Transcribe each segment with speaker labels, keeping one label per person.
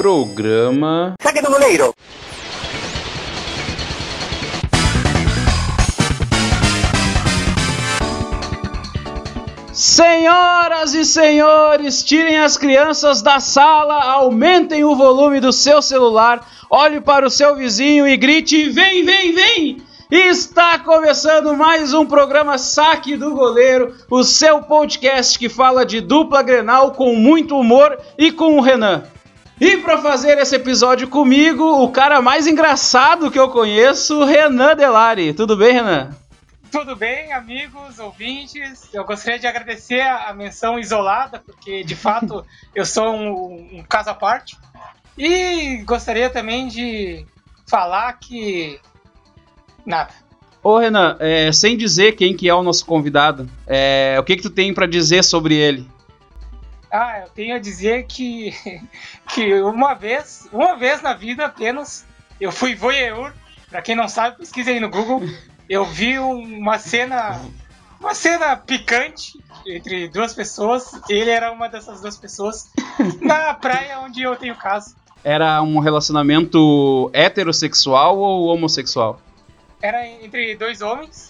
Speaker 1: Programa.
Speaker 2: Saque do goleiro!
Speaker 1: Senhoras e senhores, tirem as crianças da sala, aumentem o volume do seu celular, olhe para o seu vizinho e grite: vem, vem, vem! Está começando mais um programa Saque do Goleiro, o seu podcast que fala de dupla grenal com muito humor e com o Renan. E para fazer esse episódio comigo, o cara mais engraçado que eu conheço, Renan Delari. Tudo bem, Renan?
Speaker 3: Tudo bem, amigos, ouvintes? Eu gostaria de agradecer a menção isolada, porque de fato eu sou um, um caso à parte. E gostaria também de falar que. Nada.
Speaker 1: Ô Renan, é, sem dizer quem que é o nosso convidado, é, o que que tu tem para dizer sobre ele?
Speaker 3: Ah, eu tenho a dizer que, que uma vez, uma vez na vida apenas, eu fui voyeur. Pra quem não sabe, pesquisa aí no Google. Eu vi uma cena, uma cena picante entre duas pessoas. Ele era uma dessas duas pessoas na praia onde eu tenho casa.
Speaker 1: Era um relacionamento heterossexual ou homossexual?
Speaker 3: Era entre dois homens.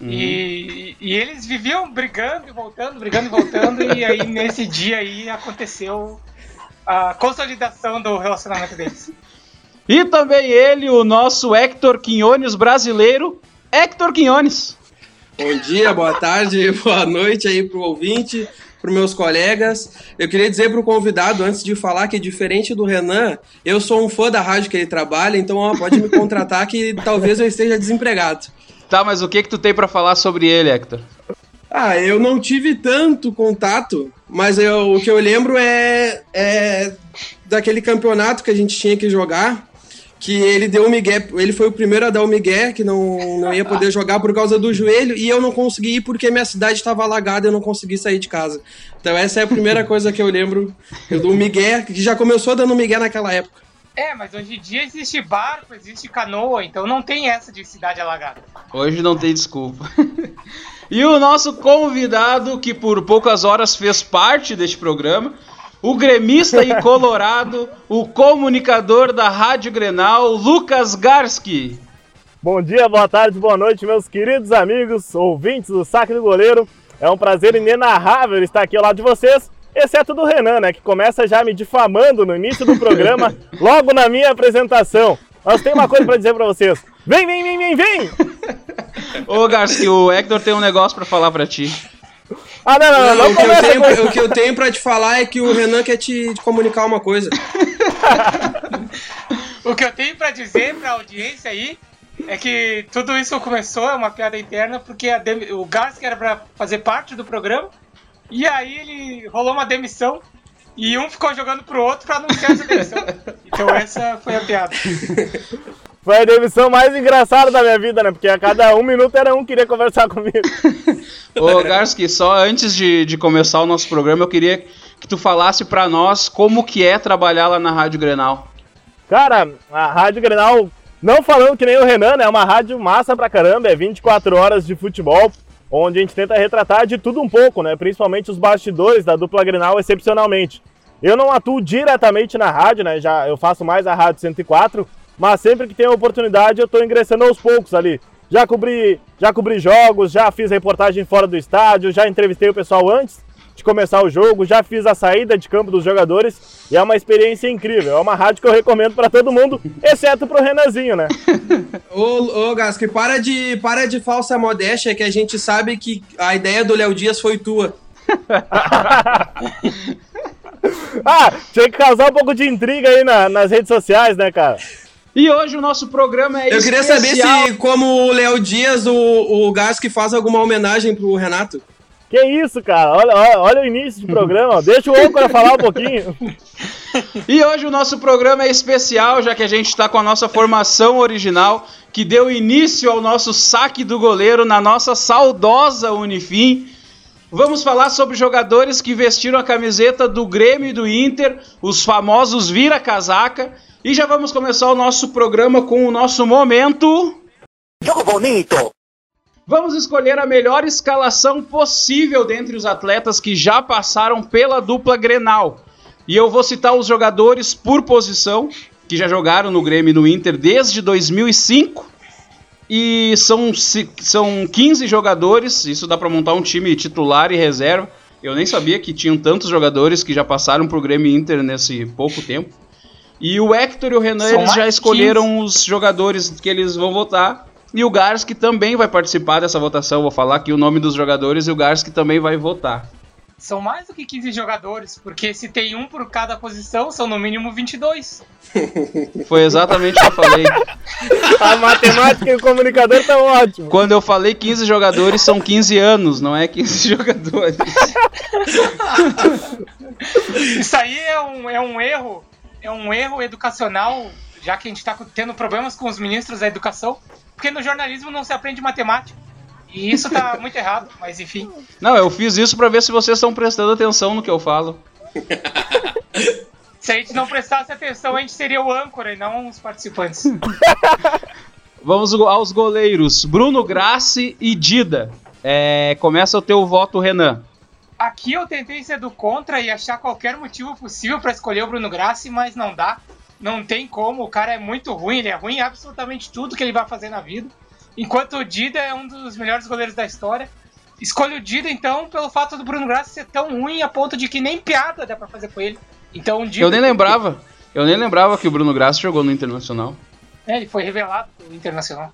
Speaker 3: Uhum. E, e, eles viviam brigando e voltando, brigando e voltando, e aí nesse dia aí aconteceu a consolidação do relacionamento deles.
Speaker 1: E também ele, o nosso Hector Quinones brasileiro, Hector Quinones.
Speaker 4: Bom dia, boa tarde, boa noite aí pro ouvinte, para meus colegas. Eu queria dizer pro convidado, antes de falar, que diferente do Renan, eu sou um fã da rádio que ele trabalha, então ó, pode me contratar que talvez eu esteja desempregado.
Speaker 1: Tá, mas o que que tu tem para falar sobre ele, Hector?
Speaker 4: Ah, eu não tive tanto contato, mas eu, o que eu lembro é, é daquele campeonato que a gente tinha que jogar, que ele deu o migué, ele foi o primeiro a dar o migué, que não, não ia poder jogar por causa do joelho, e eu não consegui ir porque minha cidade estava alagada e eu não consegui sair de casa. Então essa é a primeira coisa que eu lembro do migué, que já começou dando migué naquela época.
Speaker 3: É, mas hoje em dia existe barco, existe canoa, então não tem essa de cidade alagada.
Speaker 1: Hoje não tem desculpa. e o nosso convidado, que por poucas horas fez parte deste programa, o gremista e colorado, o comunicador da Rádio Grenal, Lucas Garski.
Speaker 5: Bom dia, boa tarde, boa noite, meus queridos amigos, ouvintes do Saque do Goleiro. É um prazer inenarrável estar aqui ao lado de vocês exceto do Renan, né, que começa já me difamando no início do programa, logo na minha apresentação. Mas tem uma coisa para dizer para vocês. Vem, vem, vem, vem, vem!
Speaker 1: Ô, Garcia, o Hector tem um negócio para falar para ti.
Speaker 4: Ah, não, não, não. não o, que eu tenho, com... o que eu tenho pra te falar é que o Renan quer te, comunicar uma coisa.
Speaker 3: o que eu tenho pra dizer pra audiência aí é que tudo isso começou, é uma piada interna, porque Dem... o Garcia era pra fazer parte do programa e aí ele rolou uma demissão e um ficou jogando pro outro pra anunciar essa demissão. Então essa foi a piada.
Speaker 5: Foi a demissão mais engraçada da minha vida, né? Porque a cada um minuto era um que queria conversar comigo.
Speaker 1: Ô, Garski, só antes de, de começar o nosso programa, eu queria que tu falasse para nós como que é trabalhar lá na Rádio Grenal.
Speaker 5: Cara, a Rádio Grenal, não falando que nem o Renan, né? É uma rádio massa pra caramba, é 24 horas de futebol onde a gente tenta retratar de tudo um pouco, né? Principalmente os bastidores da dupla Grenal excepcionalmente. Eu não atuo diretamente na rádio, né? Já eu faço mais a Rádio 104, mas sempre que tem oportunidade eu estou ingressando aos poucos ali. Já cobri, já cobri jogos, já fiz reportagem fora do estádio, já entrevistei o pessoal antes de começar o jogo, já fiz a saída de campo dos jogadores e é uma experiência incrível. É uma rádio que eu recomendo para todo mundo, exceto pro Renanzinho, né?
Speaker 4: ô, ô Gasque, para de, para de falsa modéstia que a gente sabe que a ideia do Léo Dias foi tua.
Speaker 5: ah, tinha que causar um pouco de intriga aí na, nas redes sociais, né, cara?
Speaker 1: E hoje o nosso programa é
Speaker 4: Eu queria saber se, como o Léo Dias, o, o Gasque faz alguma homenagem pro Renato.
Speaker 5: Que isso, cara? Olha, olha, olha o início do programa. Deixa o âncora falar um pouquinho.
Speaker 1: E hoje o nosso programa é especial, já que a gente está com a nossa formação original, que deu início ao nosso saque do goleiro na nossa saudosa Unifim. Vamos falar sobre jogadores que vestiram a camiseta do Grêmio e do Inter, os famosos vira-casaca. E já vamos começar o nosso programa com o nosso momento.
Speaker 2: Jogo bonito!
Speaker 1: Vamos escolher a melhor escalação possível dentre os atletas que já passaram pela dupla Grenal. E eu vou citar os jogadores por posição que já jogaram no Grêmio e no Inter desde 2005. E são, são 15 jogadores, isso dá para montar um time titular e reserva. Eu nem sabia que tinham tantos jogadores que já passaram pro Grêmio Inter nesse pouco tempo. E o Hector e o Renan eles já escolheram 15. os jogadores que eles vão votar. E o Garski também vai participar dessa votação. Vou falar aqui o nome dos jogadores e o Garski também vai votar.
Speaker 3: São mais do que 15 jogadores, porque se tem um por cada posição, são no mínimo 22.
Speaker 1: Foi exatamente o que eu falei.
Speaker 5: A matemática e o comunicador estão ótimos.
Speaker 1: Quando eu falei 15 jogadores, são 15 anos, não é 15 jogadores.
Speaker 3: Isso aí é um, é um erro, é um erro educacional, já que a gente está tendo problemas com os ministros da educação, porque no jornalismo não se aprende matemática. E isso tá muito errado, mas enfim.
Speaker 1: Não, eu fiz isso para ver se vocês estão prestando atenção no que eu falo.
Speaker 3: se a gente não prestasse atenção, a gente seria o âncora e não os participantes.
Speaker 1: Vamos aos goleiros. Bruno Grassi e Dida. É, começa o teu voto, Renan.
Speaker 3: Aqui eu tentei ser do contra e achar qualquer motivo possível para escolher o Bruno Grassi, mas não dá. Não tem como, o cara é muito ruim, ele é ruim em absolutamente tudo que ele vai fazer na vida. Enquanto o Dida é um dos melhores goleiros da história. Escolho o Dida, então, pelo fato do Bruno Graça ser tão ruim a ponto de que nem piada dá pra fazer com ele. Então,
Speaker 1: Dida... Eu nem lembrava. Eu nem lembrava que o Bruno Graça jogou no Internacional.
Speaker 3: É, ele foi revelado no Internacional.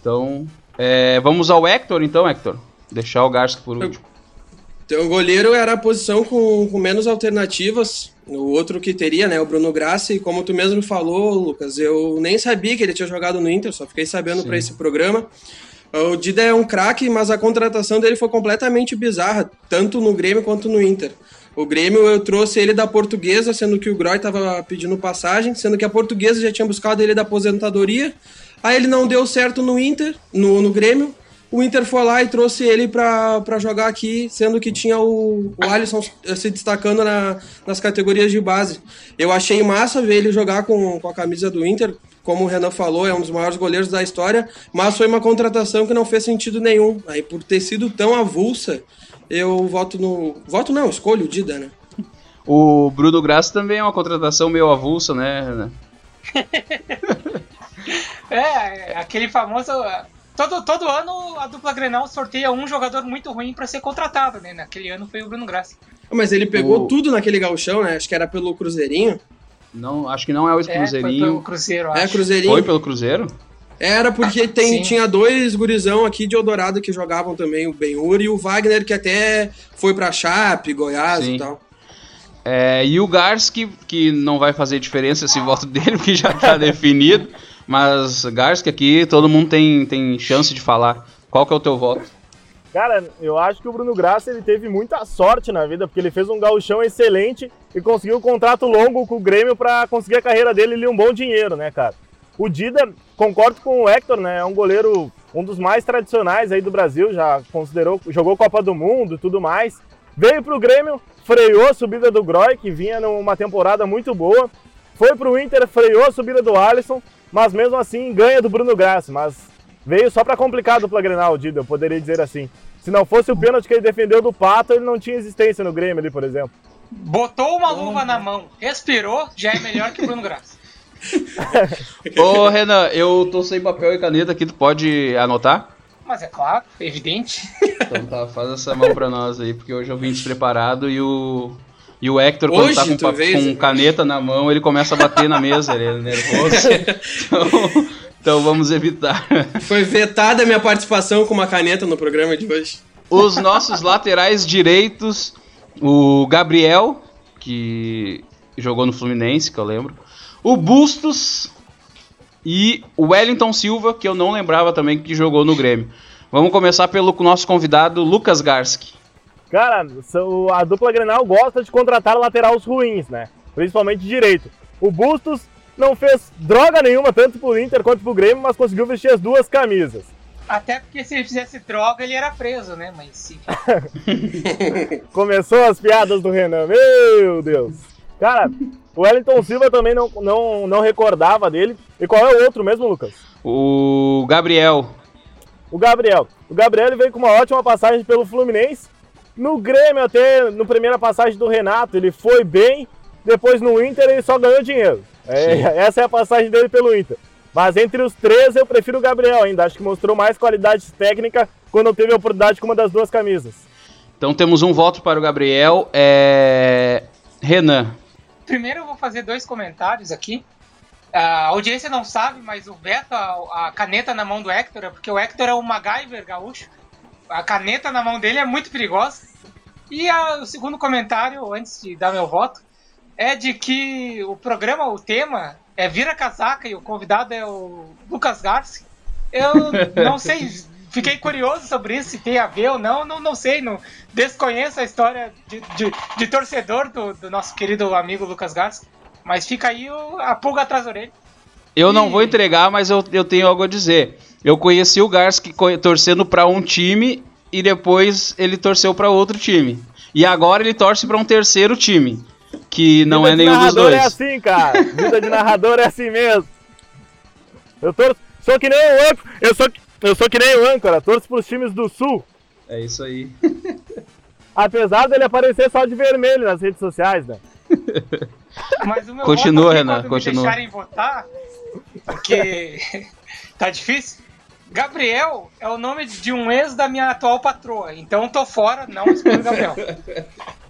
Speaker 1: Então, é, vamos ao Hector, então, Hector. Deixar o Garcia por último.
Speaker 4: Então, o goleiro era a posição com, com menos alternativas. O outro que teria, né, o Bruno Graça, e como tu mesmo falou, Lucas, eu nem sabia que ele tinha jogado no Inter, só fiquei sabendo para esse programa. O Dida é um craque, mas a contratação dele foi completamente bizarra, tanto no Grêmio quanto no Inter. O Grêmio eu trouxe ele da portuguesa, sendo que o Groy estava pedindo passagem, sendo que a portuguesa já tinha buscado ele da aposentadoria. Aí ele não deu certo no Inter, no, no Grêmio o Inter foi lá e trouxe ele para jogar aqui, sendo que tinha o, o Alisson se destacando na, nas categorias de base. Eu achei massa ver ele jogar com, com a camisa do Inter, como o Renan falou, é um dos maiores goleiros da história, mas foi uma contratação que não fez sentido nenhum. Aí por ter sido tão avulsa, eu voto no. Voto não, escolho o Dida, né?
Speaker 1: O Bruno Graça também é uma contratação meio avulsa, né, Renan?
Speaker 3: é, aquele famoso Todo, todo ano a dupla Grenal sorteia um jogador muito ruim para ser contratado, né? Naquele ano foi o Bruno Graça.
Speaker 4: Mas ele pegou o... tudo naquele gauchão, né? Acho que era pelo Cruzeirinho.
Speaker 1: Não, acho que não é o é, Cruzeirinho. Foi
Speaker 3: pelo Cruzeiro,
Speaker 4: acho. É, Cruzeirinho.
Speaker 1: Foi pelo Cruzeiro?
Speaker 4: Era porque tem, tinha dois gurizão aqui de Eldorado que jogavam também, o Benhur e o Wagner, que até foi pra Chape, Goiás Sim. e tal.
Speaker 1: É, e o Gars, que, que não vai fazer diferença esse voto dele, porque já tá definido. Mas, Garski, aqui todo mundo tem, tem chance de falar. Qual que é o teu voto?
Speaker 5: Cara, eu acho que o Bruno Graça ele teve muita sorte na vida, porque ele fez um gauchão excelente e conseguiu um contrato longo com o Grêmio para conseguir a carreira dele e um bom dinheiro, né, cara? O Dida, concordo com o Hector, né? É um goleiro, um dos mais tradicionais aí do Brasil, já considerou, jogou Copa do Mundo e tudo mais. Veio pro Grêmio, freou a subida do Groy, que vinha numa temporada muito boa. Foi pro Inter, freou a subida do Alisson mas mesmo assim ganha do Bruno Graça, mas veio só para complicar a dupla Grenal, Dida, eu poderia dizer assim. Se não fosse o pênalti que ele defendeu do Pato, ele não tinha existência no Grêmio ali, por exemplo.
Speaker 3: Botou uma luva na mão, respirou, já é melhor que o Bruno Graça.
Speaker 1: Ô Renan, eu tô sem papel e caneta aqui, tu pode anotar?
Speaker 3: Mas é claro, é evidente.
Speaker 1: Então tá, faz essa mão pra nós aí, porque hoje eu vim despreparado e o e o Hector, quando Hoje, tá com, com, caneta na mão, ele começa a bater na mesa, ele é nervoso. então, então vamos evitar.
Speaker 4: Foi vetada a minha participação com uma caneta no programa de hoje.
Speaker 1: Os nossos laterais direitos, o Gabriel, que jogou no Fluminense, que eu lembro. O Bustos e o Wellington Silva, que eu não lembrava também que jogou no Grêmio. Vamos começar pelo nosso convidado, Lucas Garski.
Speaker 5: Cara, a dupla Grenal gosta de contratar laterais ruins, né? Principalmente direito. O Bustos não fez droga nenhuma, tanto pro Inter quanto pro Grêmio, mas conseguiu vestir as duas camisas.
Speaker 3: Até porque se ele fizesse droga, ele era preso, né? Mas sim.
Speaker 5: Começou as piadas do Renan, meu Deus. Cara, o Wellington Silva também não, não, não recordava dele. E qual é o outro mesmo, Lucas?
Speaker 1: O Gabriel.
Speaker 5: O Gabriel. O Gabriel veio com uma ótima passagem pelo Fluminense no Grêmio, até no primeira passagem do Renato, ele foi bem, depois no Inter ele só ganhou dinheiro. É, essa é a passagem dele pelo Inter. Mas entre os três eu prefiro o Gabriel ainda. Acho que mostrou mais qualidade técnica quando teve a oportunidade com uma das duas camisas.
Speaker 1: Então temos um voto para o Gabriel. É... Renan.
Speaker 3: Primeiro eu vou fazer dois comentários aqui. A audiência não sabe, mas o Beto, a, a caneta na mão do Hector, é porque o Hector é o MacGyver gaúcho. A caneta na mão dele é muito perigosa. E a, o segundo comentário, antes de dar meu voto, é de que o programa, o tema, é Vira Casaca e o convidado é o Lucas Garcia. Eu não sei, fiquei curioso sobre isso, se tem a ver ou não, não, não sei, não desconheço a história de, de, de torcedor do, do, nosso querido amigo Lucas Garcia. Mas fica aí o, a pulga atrás da orelha.
Speaker 1: Eu não vou entregar, mas eu, eu tenho algo a dizer. Eu conheci o Garski torcendo para um time e depois ele torceu para outro time. E agora ele torce para um terceiro time, que não
Speaker 5: Vida
Speaker 1: é nenhum dos
Speaker 5: narrador
Speaker 1: dois.
Speaker 5: é assim, cara. Vida de narrador é assim mesmo. Eu torço, sou que nem o âncora, eu sou, eu sou que nem o âncora, torço pros times do Sul.
Speaker 1: É isso aí.
Speaker 5: Apesar dele aparecer só de vermelho nas redes sociais, né?
Speaker 3: Mas o meu
Speaker 1: Continua,
Speaker 3: voto aqui,
Speaker 1: Renan, continua.
Speaker 3: me deixarem votar, porque tá difícil. Gabriel é o nome de um ex da minha atual patroa, então tô fora, não escolho Gabriel.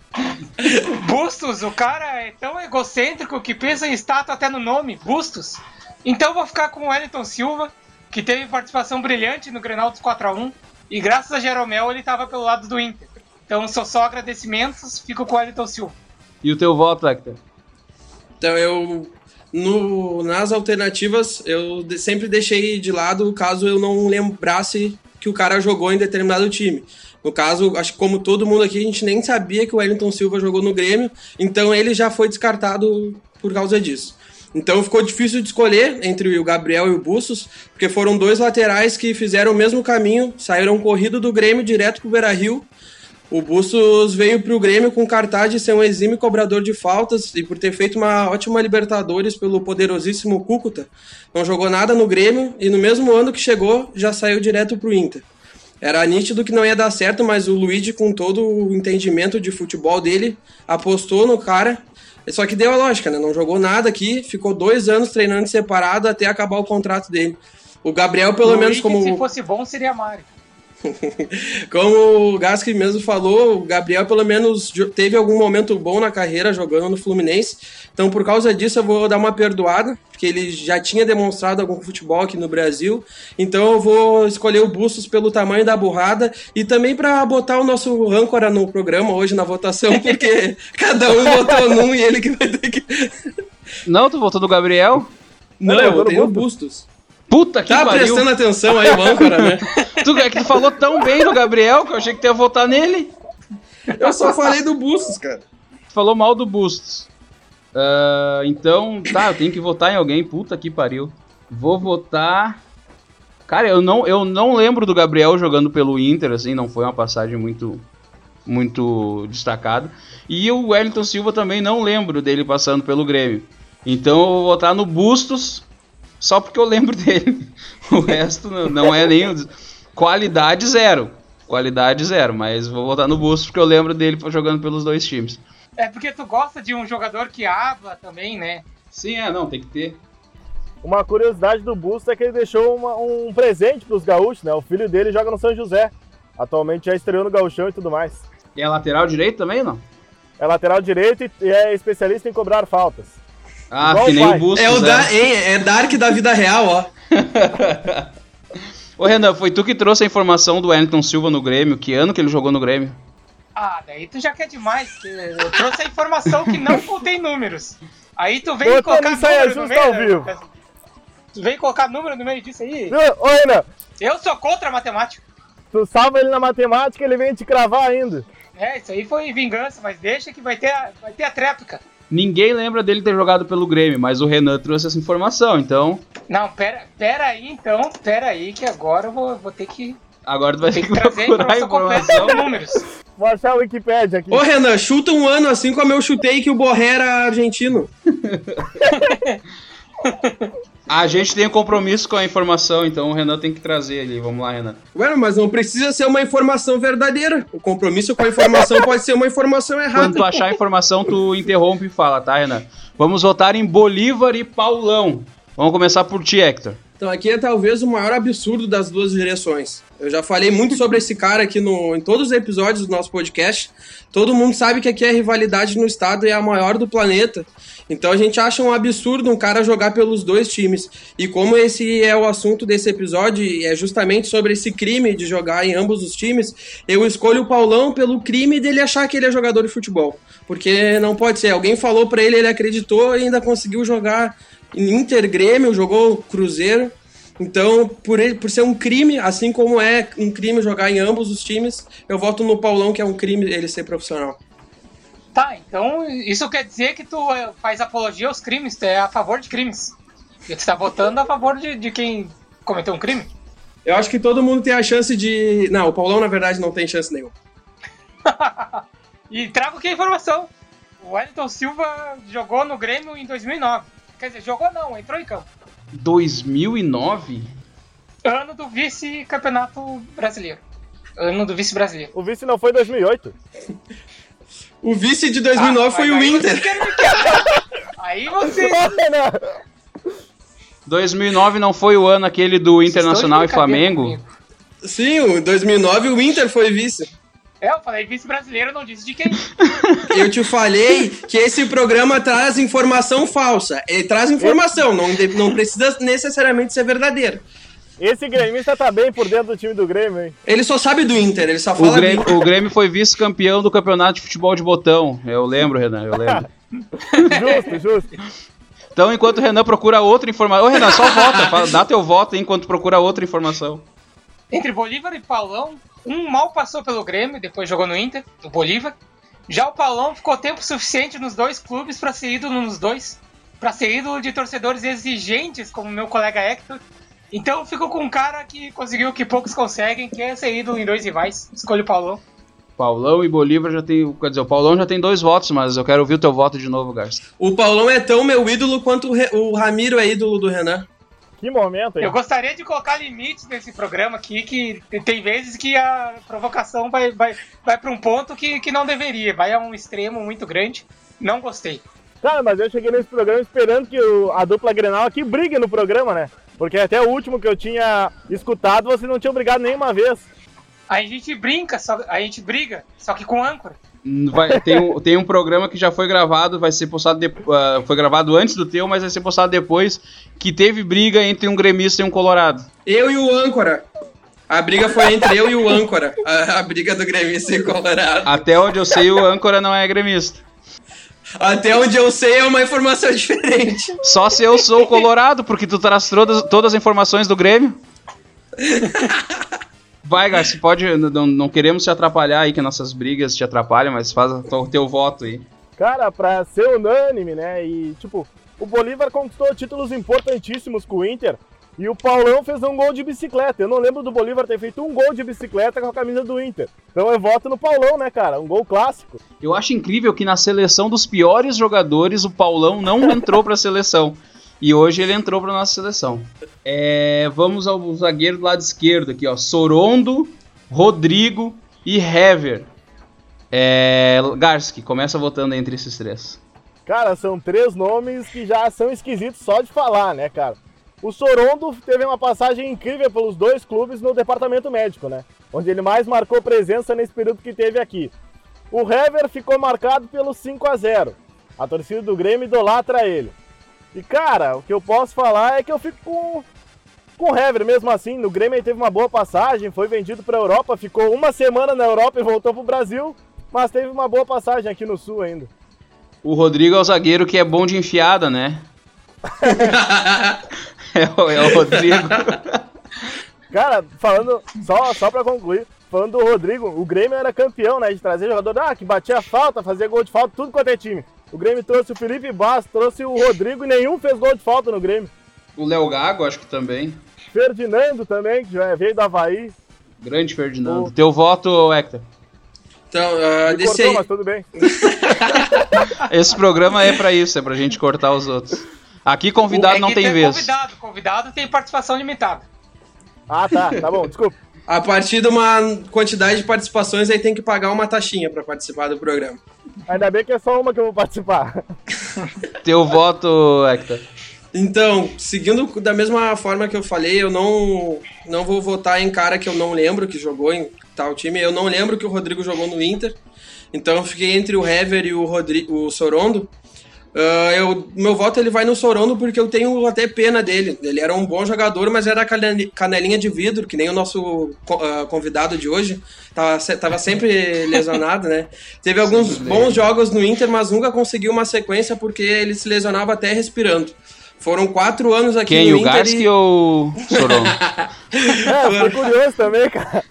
Speaker 3: Bustos, o cara é tão egocêntrico que pensa em estátua até no nome, Bustos. Então vou ficar com o Wellington Silva, que teve participação brilhante no Grenal dos 4x1, e graças a Jeromel ele tava pelo lado do Inter. Então sou só agradecimentos, fico com o Wellington Silva.
Speaker 1: E o teu voto, Hector?
Speaker 4: Então eu no, nas alternativas eu sempre deixei de lado caso eu não lembrasse que o cara jogou em determinado time. No caso, acho que como todo mundo aqui, a gente nem sabia que o Wellington Silva jogou no Grêmio, então ele já foi descartado por causa disso. Então ficou difícil de escolher entre o Gabriel e o Bustos, porque foram dois laterais que fizeram o mesmo caminho, saíram corrido do Grêmio direto pro Beira-Rio, o Bustos veio pro Grêmio com cartaz de ser um exímio cobrador de faltas e por ter feito uma ótima Libertadores pelo poderosíssimo Cúcuta. Não jogou nada no Grêmio e no mesmo ano que chegou já saiu direto pro Inter. Era nítido que não ia dar certo, mas o Luigi, com todo o entendimento de futebol dele, apostou no cara. Só que deu a lógica, né? Não jogou nada aqui, ficou dois anos treinando separado até acabar o contrato dele. O Gabriel, pelo
Speaker 3: Luigi,
Speaker 4: menos, como.
Speaker 3: se fosse bom, seria Mário.
Speaker 4: Como o Gasque mesmo falou, o Gabriel pelo menos teve algum momento bom na carreira jogando no Fluminense. Então, por causa disso, eu vou dar uma perdoada, porque ele já tinha demonstrado algum futebol aqui no Brasil. Então, eu vou escolher o Bustos pelo tamanho da burrada e também para botar o nosso âncora no programa hoje na votação, porque cada um votou num e ele que vai ter que.
Speaker 1: Não, tu votou no Gabriel?
Speaker 4: Não,
Speaker 5: Olha,
Speaker 4: eu votei
Speaker 5: no
Speaker 4: Bustos.
Speaker 1: Puta que
Speaker 4: Tá
Speaker 1: pariu!
Speaker 4: prestando atenção aí, o âncora, né?
Speaker 1: Tu, é que tu falou tão bem do Gabriel que eu achei que tu ia votar nele.
Speaker 4: Eu só falei do Bustos, cara.
Speaker 1: Tu falou mal do Bustos. Ah, então, tá, eu tenho que votar em alguém. Puta que pariu. Vou votar. Cara, eu não, eu não lembro do Gabriel jogando pelo Inter, assim, não foi uma passagem muito muito destacada. E o Wellington Silva também não lembro dele passando pelo Grêmio. Então eu vou votar no Bustos, só porque eu lembro dele. O resto não, não é nem. Qualidade zero. Qualidade zero, mas vou votar no Bustos porque eu lembro dele jogando pelos dois times.
Speaker 3: É porque tu gosta de um jogador que habla também, né?
Speaker 1: Sim, é, não, tem que ter.
Speaker 5: Uma curiosidade do Busto é que ele deixou uma- um presente pros gaúchos, né? O filho dele joga no São José. Atualmente já estreou no Gauchão e tudo mais.
Speaker 1: E é lateral direito também, não?
Speaker 5: É lateral direito e é especialista em cobrar faltas.
Speaker 1: Ah,
Speaker 5: Igual
Speaker 1: que
Speaker 5: o
Speaker 1: nem o Bustos.
Speaker 4: É o da, hein, é Dark da vida real, ó.
Speaker 1: Ô Renan, foi tu que trouxe a informação do Wellington Silva no Grêmio? Que ano que ele jogou no Grêmio?
Speaker 3: Ah, daí tu já quer demais. Eu trouxe a informação que não contém números. Aí tu vem
Speaker 5: Ô,
Speaker 3: colocar
Speaker 5: Tony, isso aí é
Speaker 3: número no
Speaker 5: justo ao
Speaker 3: meio.
Speaker 5: vivo.
Speaker 3: Tu vem colocar número no meio disso aí?
Speaker 5: Ô, Renan,
Speaker 3: Eu sou contra a matemática.
Speaker 5: tu salva ele na matemática ele vem te cravar ainda.
Speaker 3: É, isso aí foi vingança, mas deixa que vai ter a, vai ter a tréplica.
Speaker 1: Ninguém lembra dele ter jogado pelo Grêmio, mas o Renan trouxe essa informação, então
Speaker 3: Não, pera, pera aí então, pera aí que agora eu vou, vou ter que,
Speaker 1: agora tu vai
Speaker 3: ter que
Speaker 1: que procurar a
Speaker 3: informação números.
Speaker 5: Vou achar a Wikipédia aqui.
Speaker 4: Ô Renan, chuta um ano assim como eu chutei que o Borré era argentino.
Speaker 1: A gente tem um compromisso com a informação, então o Renan tem que trazer ali. Vamos lá, Renan.
Speaker 4: Bueno, mas não precisa ser uma informação verdadeira. O compromisso com a informação pode ser uma informação
Speaker 1: Quando
Speaker 4: errada.
Speaker 1: tu achar a informação, tu interrompe e fala, tá, Renan? Vamos votar em Bolívar e Paulão. Vamos começar por ti, Hector.
Speaker 4: Então aqui é talvez o maior absurdo das duas direções. Eu já falei muito sobre esse cara aqui no, em todos os episódios do nosso podcast. Todo mundo sabe que aqui a rivalidade no estado é a maior do planeta. Então a gente acha um absurdo um cara jogar pelos dois times. E como esse é o assunto desse episódio, é justamente sobre esse crime de jogar em ambos os times, eu escolho o Paulão pelo crime dele achar que ele é jogador de futebol. Porque não pode ser. Alguém falou pra ele, ele acreditou e ainda conseguiu jogar em Inter Grêmio, jogou Cruzeiro. Então, por, ele, por ser um crime, assim como é um crime jogar em ambos os times, eu voto no Paulão, que é um crime ele ser profissional.
Speaker 3: Tá, então isso quer dizer que tu eh, faz apologia aos crimes, tu é a favor de crimes. E tu tá votando a favor de, de quem cometeu um crime?
Speaker 4: Eu acho que todo mundo tem a chance de. Não, o Paulão, na verdade, não tem chance nenhuma.
Speaker 3: e trago aqui a informação. O Wellington Silva jogou no Grêmio em 2009. Quer dizer, jogou não, entrou em campo.
Speaker 1: 2009?
Speaker 3: Ano do vice-campeonato brasileiro. Ano do vice-brasileiro.
Speaker 5: O vice não foi em 2008.
Speaker 4: O vice de 2009
Speaker 3: Ah,
Speaker 4: foi o
Speaker 3: aí
Speaker 4: Inter.
Speaker 3: Aí você.
Speaker 5: Renan,
Speaker 1: 2009 não foi o ano aquele do Internacional e
Speaker 3: Vocês de brincadeira
Speaker 1: Flamengo?
Speaker 3: comigo.
Speaker 4: Sim, em 2009 o Inter foi vice.
Speaker 3: É, eu falei vice-brasileiro, não disse de quem.
Speaker 4: Eu te falei que esse programa traz informação falsa. Ele traz informação, não, não precisa necessariamente ser verdadeira.
Speaker 5: Esse gremista tá bem por dentro do time do Grêmio, hein?
Speaker 4: Ele só sabe do Inter, ele só
Speaker 1: O
Speaker 4: fala do
Speaker 1: Grêmio,
Speaker 4: Inter.
Speaker 1: o Grêmio foi vice-campeão do campeonato de futebol de botão. Eu lembro, Renan, eu lembro.
Speaker 5: Justo, justo.
Speaker 1: Então, enquanto o Renan procura outra informação. Ô, Renan, só vota. fala- Dá teu voto enquanto procura outra informação.
Speaker 3: Entre Bolívar e Paulão, um mal passou pelo Grêmio, depois jogou no Inter, o Bolívar. Já o Paulão ficou tempo suficiente nos dois clubes para ser ídolo nos dois, para ser ídolo de torcedores exigentes, como meu colega Hector. Então eu fico com um cara que conseguiu o que poucos conseguem, que é ser ídolo em dois rivais. Escolho o Paulão.
Speaker 1: Paulão e Bolívar já tem. Quer dizer, o Paulão já tem dois votos, mas eu quero ouvir o teu voto de novo, Garça.
Speaker 4: O Paulão é tão meu ídolo quanto o, Re- o Ramiro é ídolo do Renan.
Speaker 5: Que momento, hein?
Speaker 3: Eu gostaria de colocar limites nesse programa aqui, que tem vezes que a provocação vai, vai, vai para um ponto que, que não deveria, vai a um extremo muito grande. Não gostei.
Speaker 5: Cara, mas eu cheguei nesse programa esperando que o- a dupla Grenal aqui brigue no programa, né? Porque até o último que eu tinha escutado, vocês não tinham brigado nenhuma vez.
Speaker 3: A gente brinca, só, a gente briga, só que com âncora.
Speaker 1: Vai- tem, um, tem um programa que já foi gravado, vai ser postado. de- ah, foi gravado antes do teu, mas vai ser postado depois. Que teve briga entre um gremista e um colorado.
Speaker 4: Eu e o âncora. A briga foi entre eu e o âncora. A, a briga do Grêmio e Colorado.
Speaker 1: Até onde eu sei, o âncora não é gremista.
Speaker 4: Até onde eu sei é uma informação diferente.
Speaker 1: Só se eu sou o colorado, porque tu traz todas, todas as informações do Grêmio. Vai, Garcia, pode. Não, não queremos te atrapalhar aí, que nossas brigas te atrapalham, mas faz o teu voto aí.
Speaker 5: Cara, pra ser unânime, né? E, tipo, o Bolívar conquistou títulos importantíssimos com o Inter. E o Paulão fez um gol de bicicleta. Eu não lembro do Bolívar ter feito um gol de bicicleta com a camisa do Inter. Então eu voto no Paulão, né, cara? Um gol clássico.
Speaker 1: Eu acho incrível que na seleção dos piores jogadores, o Paulão não entrou pra seleção. E hoje ele entrou pra nossa seleção. É, vamos ao zagueiro do lado esquerdo aqui, ó. Sorondo, Rodrigo e Hever. É, Garski, começa votando entre esses três.
Speaker 5: Cara, são três nomes que já são esquisitos só de falar, né, cara? O Sorondo teve uma passagem incrível pelos dois clubes no departamento médico, né? Onde ele mais marcou presença nesse período que teve aqui. O Hever ficou marcado pelo 5 a 0 A torcida do Grêmio idolatra ele. E cara, o que eu posso falar é que eu fico com, com o Hever mesmo assim. No Grêmio ele teve uma boa passagem, foi vendido para Europa, ficou uma semana na Europa e voltou pro Brasil, mas teve uma boa passagem aqui no Sul ainda.
Speaker 1: O Rodrigo é o zagueiro que é bom de enfiada, né? é, o, é o Rodrigo.
Speaker 5: Cara, falando, só, só pra concluir, falando do Rodrigo, o Grêmio era campeão, né? De trazer jogador ah, que batia falta, fazia gol de falta, tudo quanto é time. O Grêmio trouxe o Felipe Bastos, trouxe o Rodrigo e nenhum fez gol de falta no Grêmio.
Speaker 1: O Léo Gago, acho que também.
Speaker 5: Ferdinando também, que já veio do Havaí.
Speaker 1: Grande Ferdinando.
Speaker 5: O-
Speaker 1: Teu voto, Hector.
Speaker 4: Então, ah,
Speaker 5: Me
Speaker 4: desse
Speaker 5: cortou,
Speaker 4: aí.
Speaker 5: mas tudo bem.
Speaker 1: Esse programa é pra isso, é pra gente cortar os outros. Aqui convidado
Speaker 3: É
Speaker 1: não
Speaker 3: que
Speaker 1: tem vez.
Speaker 3: Convidado, convidado tem participação limitada.
Speaker 5: Ah, tá, tá bom, desculpa.
Speaker 4: A partir de uma quantidade de participações, aí tem que pagar uma taxinha pra participar do programa.
Speaker 5: Ainda bem que é só uma que eu vou participar.
Speaker 1: Teu voto, Hector.
Speaker 4: Então, seguindo da mesma forma que eu falei, eu não, não vou votar em cara que eu não lembro que jogou em tal time. Eu não lembro que o Rodrigo jogou no Inter. Então eu fiquei entre o Hever e o, Rodri o Sorondo. Uh, eu, meu voto ele vai no Sorondo porque eu tenho até pena dele. Ele era um bom jogador, mas era cane- canelinha de vidro, que nem o nosso ah, convidado de hoje. Tava, tava sempre lesionado, né? Teve alguns bons jogos no Inter, mas nunca conseguiu uma sequência porque ele se lesionava até respirando. Foram quatro anos aqui
Speaker 1: Quem?
Speaker 4: no
Speaker 1: O
Speaker 4: Inter.
Speaker 1: Garski
Speaker 4: e-
Speaker 1: ou Soron?
Speaker 5: É, fiquei curioso também, cara.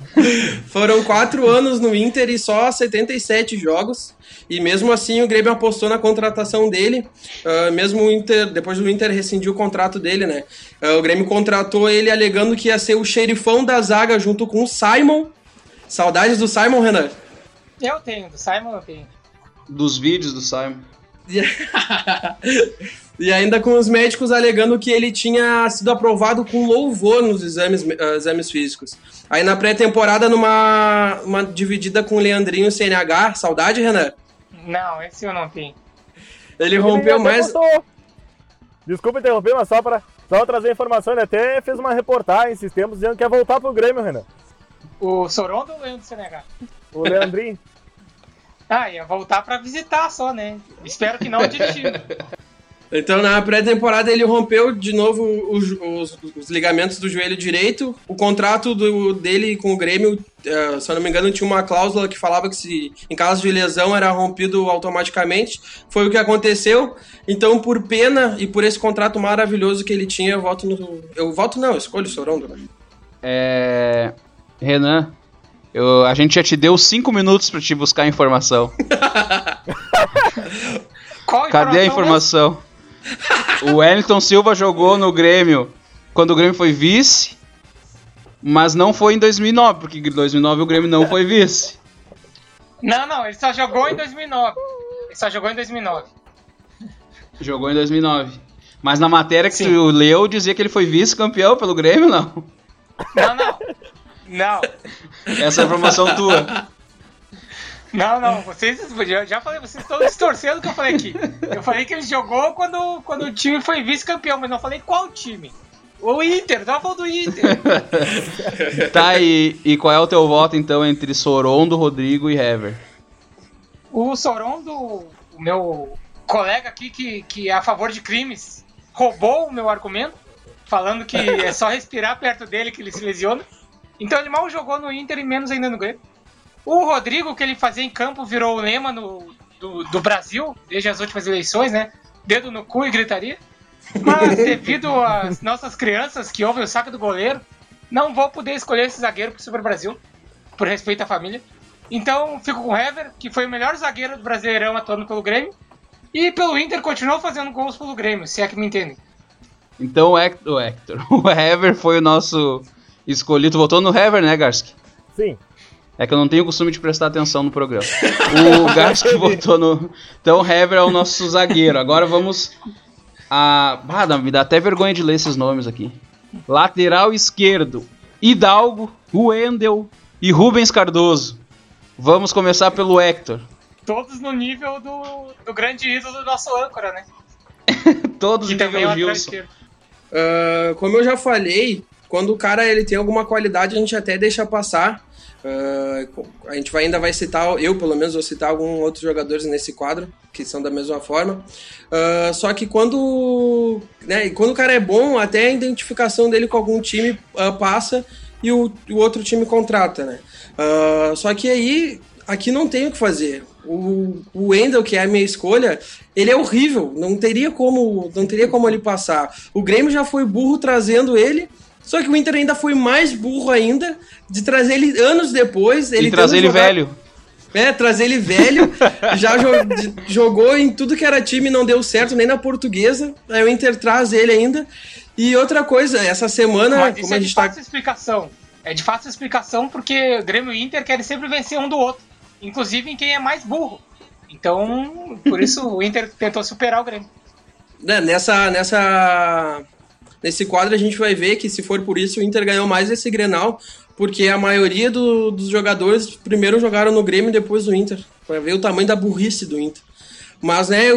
Speaker 4: Foram quatro anos no Inter e só 77 jogos. E mesmo assim o Grêmio apostou na contratação dele. Ah, mesmo o Inter, depois do Inter rescindir o contrato dele, né? Ah, o Grêmio contratou ele alegando que ia ser o xerifão da zaga junto com o Simon. Saudades do Simon, Renan.
Speaker 3: Eu tenho, do Simon eu tenho.
Speaker 1: Dos vídeos do Simon.
Speaker 4: E... ainda com os médicos alegando que ele tinha sido aprovado com louvor nos exames, ah, exames físicos. Aí na pré-temporada, numa uma dividida com o Leandrinho CNH, saudade, Renan?
Speaker 3: Não, esse eu não tenho.
Speaker 4: Ele rompeu mais.
Speaker 5: Desculpa interromper, mas só pra, só pra trazer informação, ele até fez uma reportagem esses tempos dizendo que ia voltar pro Grêmio, Renan.
Speaker 3: O Sorondo ou o Leandro Senegal?
Speaker 5: O Leandrinho.
Speaker 3: Ah, ia voltar pra visitar só, né? Espero que não dirigindo.
Speaker 4: Então na pré-temporada ele rompeu de novo os, os- os ligamentos do joelho direito. O contrato do- dele com o Grêmio, eh, se eu não me engano, tinha uma cláusula que falava que se em caso de lesão era rompido automaticamente. Foi o que aconteceu. Então, por pena e por esse contrato maravilhoso que ele tinha, eu voto no. Eu voto não, eu escolho o Sorondo. né?
Speaker 1: É... Renan, eu- a gente já te deu cinco minutos pra te buscar a informação.
Speaker 3: Qual
Speaker 1: Cadê a
Speaker 3: informação
Speaker 1: informação? O Wellington Silva jogou no Grêmio quando o Grêmio foi vice, mas não foi em 2009, porque em 2009 o Grêmio não foi vice.
Speaker 3: Não, não, ele só jogou em 2009. Ele só jogou em 2009.
Speaker 1: Jogou em 2009. Mas na matéria que
Speaker 3: Sim.
Speaker 1: tu leu dizia que ele foi vice-campeão pelo Grêmio, não.
Speaker 3: Não, não. Não,
Speaker 1: Essa é a informação tua.
Speaker 3: não, não. Vocês, já, falei, vocês estão distorcendo o que eu falei aqui. Eu falei que ele jogou quando, quando o time foi vice-campeão, mas não falei qual time. O Inter, tava falando do Inter.
Speaker 1: Tá, e, e qual é o teu voto então entre Sorondo, Rodrigo e Hever?
Speaker 3: O Sorondo, o meu colega aqui que, que é a favor de crimes, roubou o meu argumento, falando que é só respirar perto dele que ele se lesiona. Então ele mal jogou no Inter e menos ainda no Grêmio. O Rodrigo, que ele fazia em campo, virou o lema no, do, do Brasil, desde as últimas eleições, né? Dedo no cu e gritaria. Mas devido às nossas crianças que ouvem o saco do goleiro, não vou poder escolher esse zagueiro pro Super Brasil, por respeito à família. Então fico com o Hever, que foi o melhor zagueiro do Brasileirão atuando pelo Grêmio. E pelo Inter continuou fazendo gols pelo Grêmio, se é que me entendem.
Speaker 1: Então o Hector, o, Hector, o Hever foi o nosso escolhido. Votou no Hever, né, Garski?
Speaker 5: Sim.
Speaker 1: É que eu não tenho o costume de prestar atenção no programa. O Garski votou no. Então o Hever é o nosso zagueiro. Agora vamos a. Ah, dá- me dá até vergonha de ler esses nomes aqui. Lateral esquerdo: Hidalgo, Wendel e Rubens Cardoso. Vamos começar pelo Hector.
Speaker 3: Todos no nível do, do grande ídolo do nosso âncora, né?
Speaker 1: Todos
Speaker 3: Que é
Speaker 1: nível Gilson.
Speaker 3: esquerdo.
Speaker 4: Ah, como eu já falei, quando o cara ele tem alguma qualidade, a gente até deixa passar. Ah, a gente vai- ainda vai citar, eu pelo menos vou citar alguns outros jogadores nesse quadro, que são da mesma forma. Ah, só que quando, né, quando o cara é bom, até a identificação dele com algum time ah, passa e o, o outro time contrata, né? Só que aí, aqui não tem o que fazer. O, o Wendel, que é a minha escolha, ele é horrível. Não teria como, não teria como ele passar. O Grêmio já foi burro trazendo ele. Só que o Inter ainda foi mais burro ainda de trazer ele anos depois. Ele
Speaker 1: e trazer ele
Speaker 4: jogado-
Speaker 1: velho.
Speaker 4: É, trazer ele velho. já jo- de- jogou em tudo que era time e não deu certo, nem na portuguesa. Aí o Inter traz ele ainda. E outra coisa, essa semana,
Speaker 3: Mas isso
Speaker 4: como
Speaker 3: é
Speaker 4: a
Speaker 3: de
Speaker 4: gente tá.
Speaker 3: fácil explicação. É de fácil explicação porque o Grêmio e o Inter querem sempre vencer um do outro. Inclusive em quem é mais burro. Então, por isso o Inter tentou superar o Grêmio.
Speaker 4: né, nessa, nessa, nesse quadro a gente vai ver que, se for por isso, o Inter ganhou mais esse Grenal, porque a maioria do, dos jogadores primeiro jogaram no Grêmio depois no Inter, para ver o tamanho da burrice do Inter. Mas, né,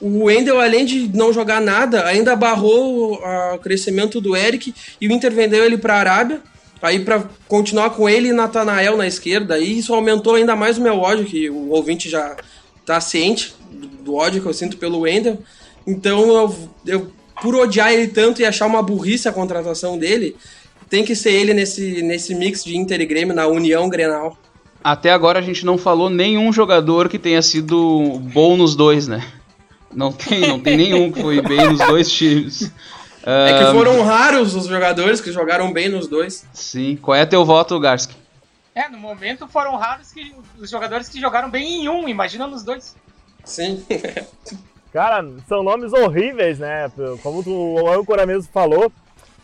Speaker 4: o Wendel, além de não jogar nada, ainda barrou o crescimento do Eric e o Inter vendeu ele para a Arábia, aí para continuar com ele e Natanael na esquerda, e isso aumentou ainda mais o meu ódio, que o ouvinte já tá ciente do ódio que eu sinto pelo Wendel. Então, eu, eu, por odiar ele tanto e achar uma burrice a contratação dele, tem que ser ele nesse, nesse mix de Inter e Grêmio, na União Grenal.
Speaker 1: Até agora a gente não falou nenhum jogador que tenha sido bom nos dois, né? Não tem, não tem nenhum que foi bem nos dois times.
Speaker 4: É que foram raros os jogadores que jogaram bem nos dois.
Speaker 1: Sim. Qual é teu voto, Garski?
Speaker 3: É, no momento foram raros que, os jogadores que jogaram bem em um, imagina nos dois.
Speaker 4: Sim.
Speaker 5: Cara, são nomes horríveis, né? Como o âncora mesmo falou.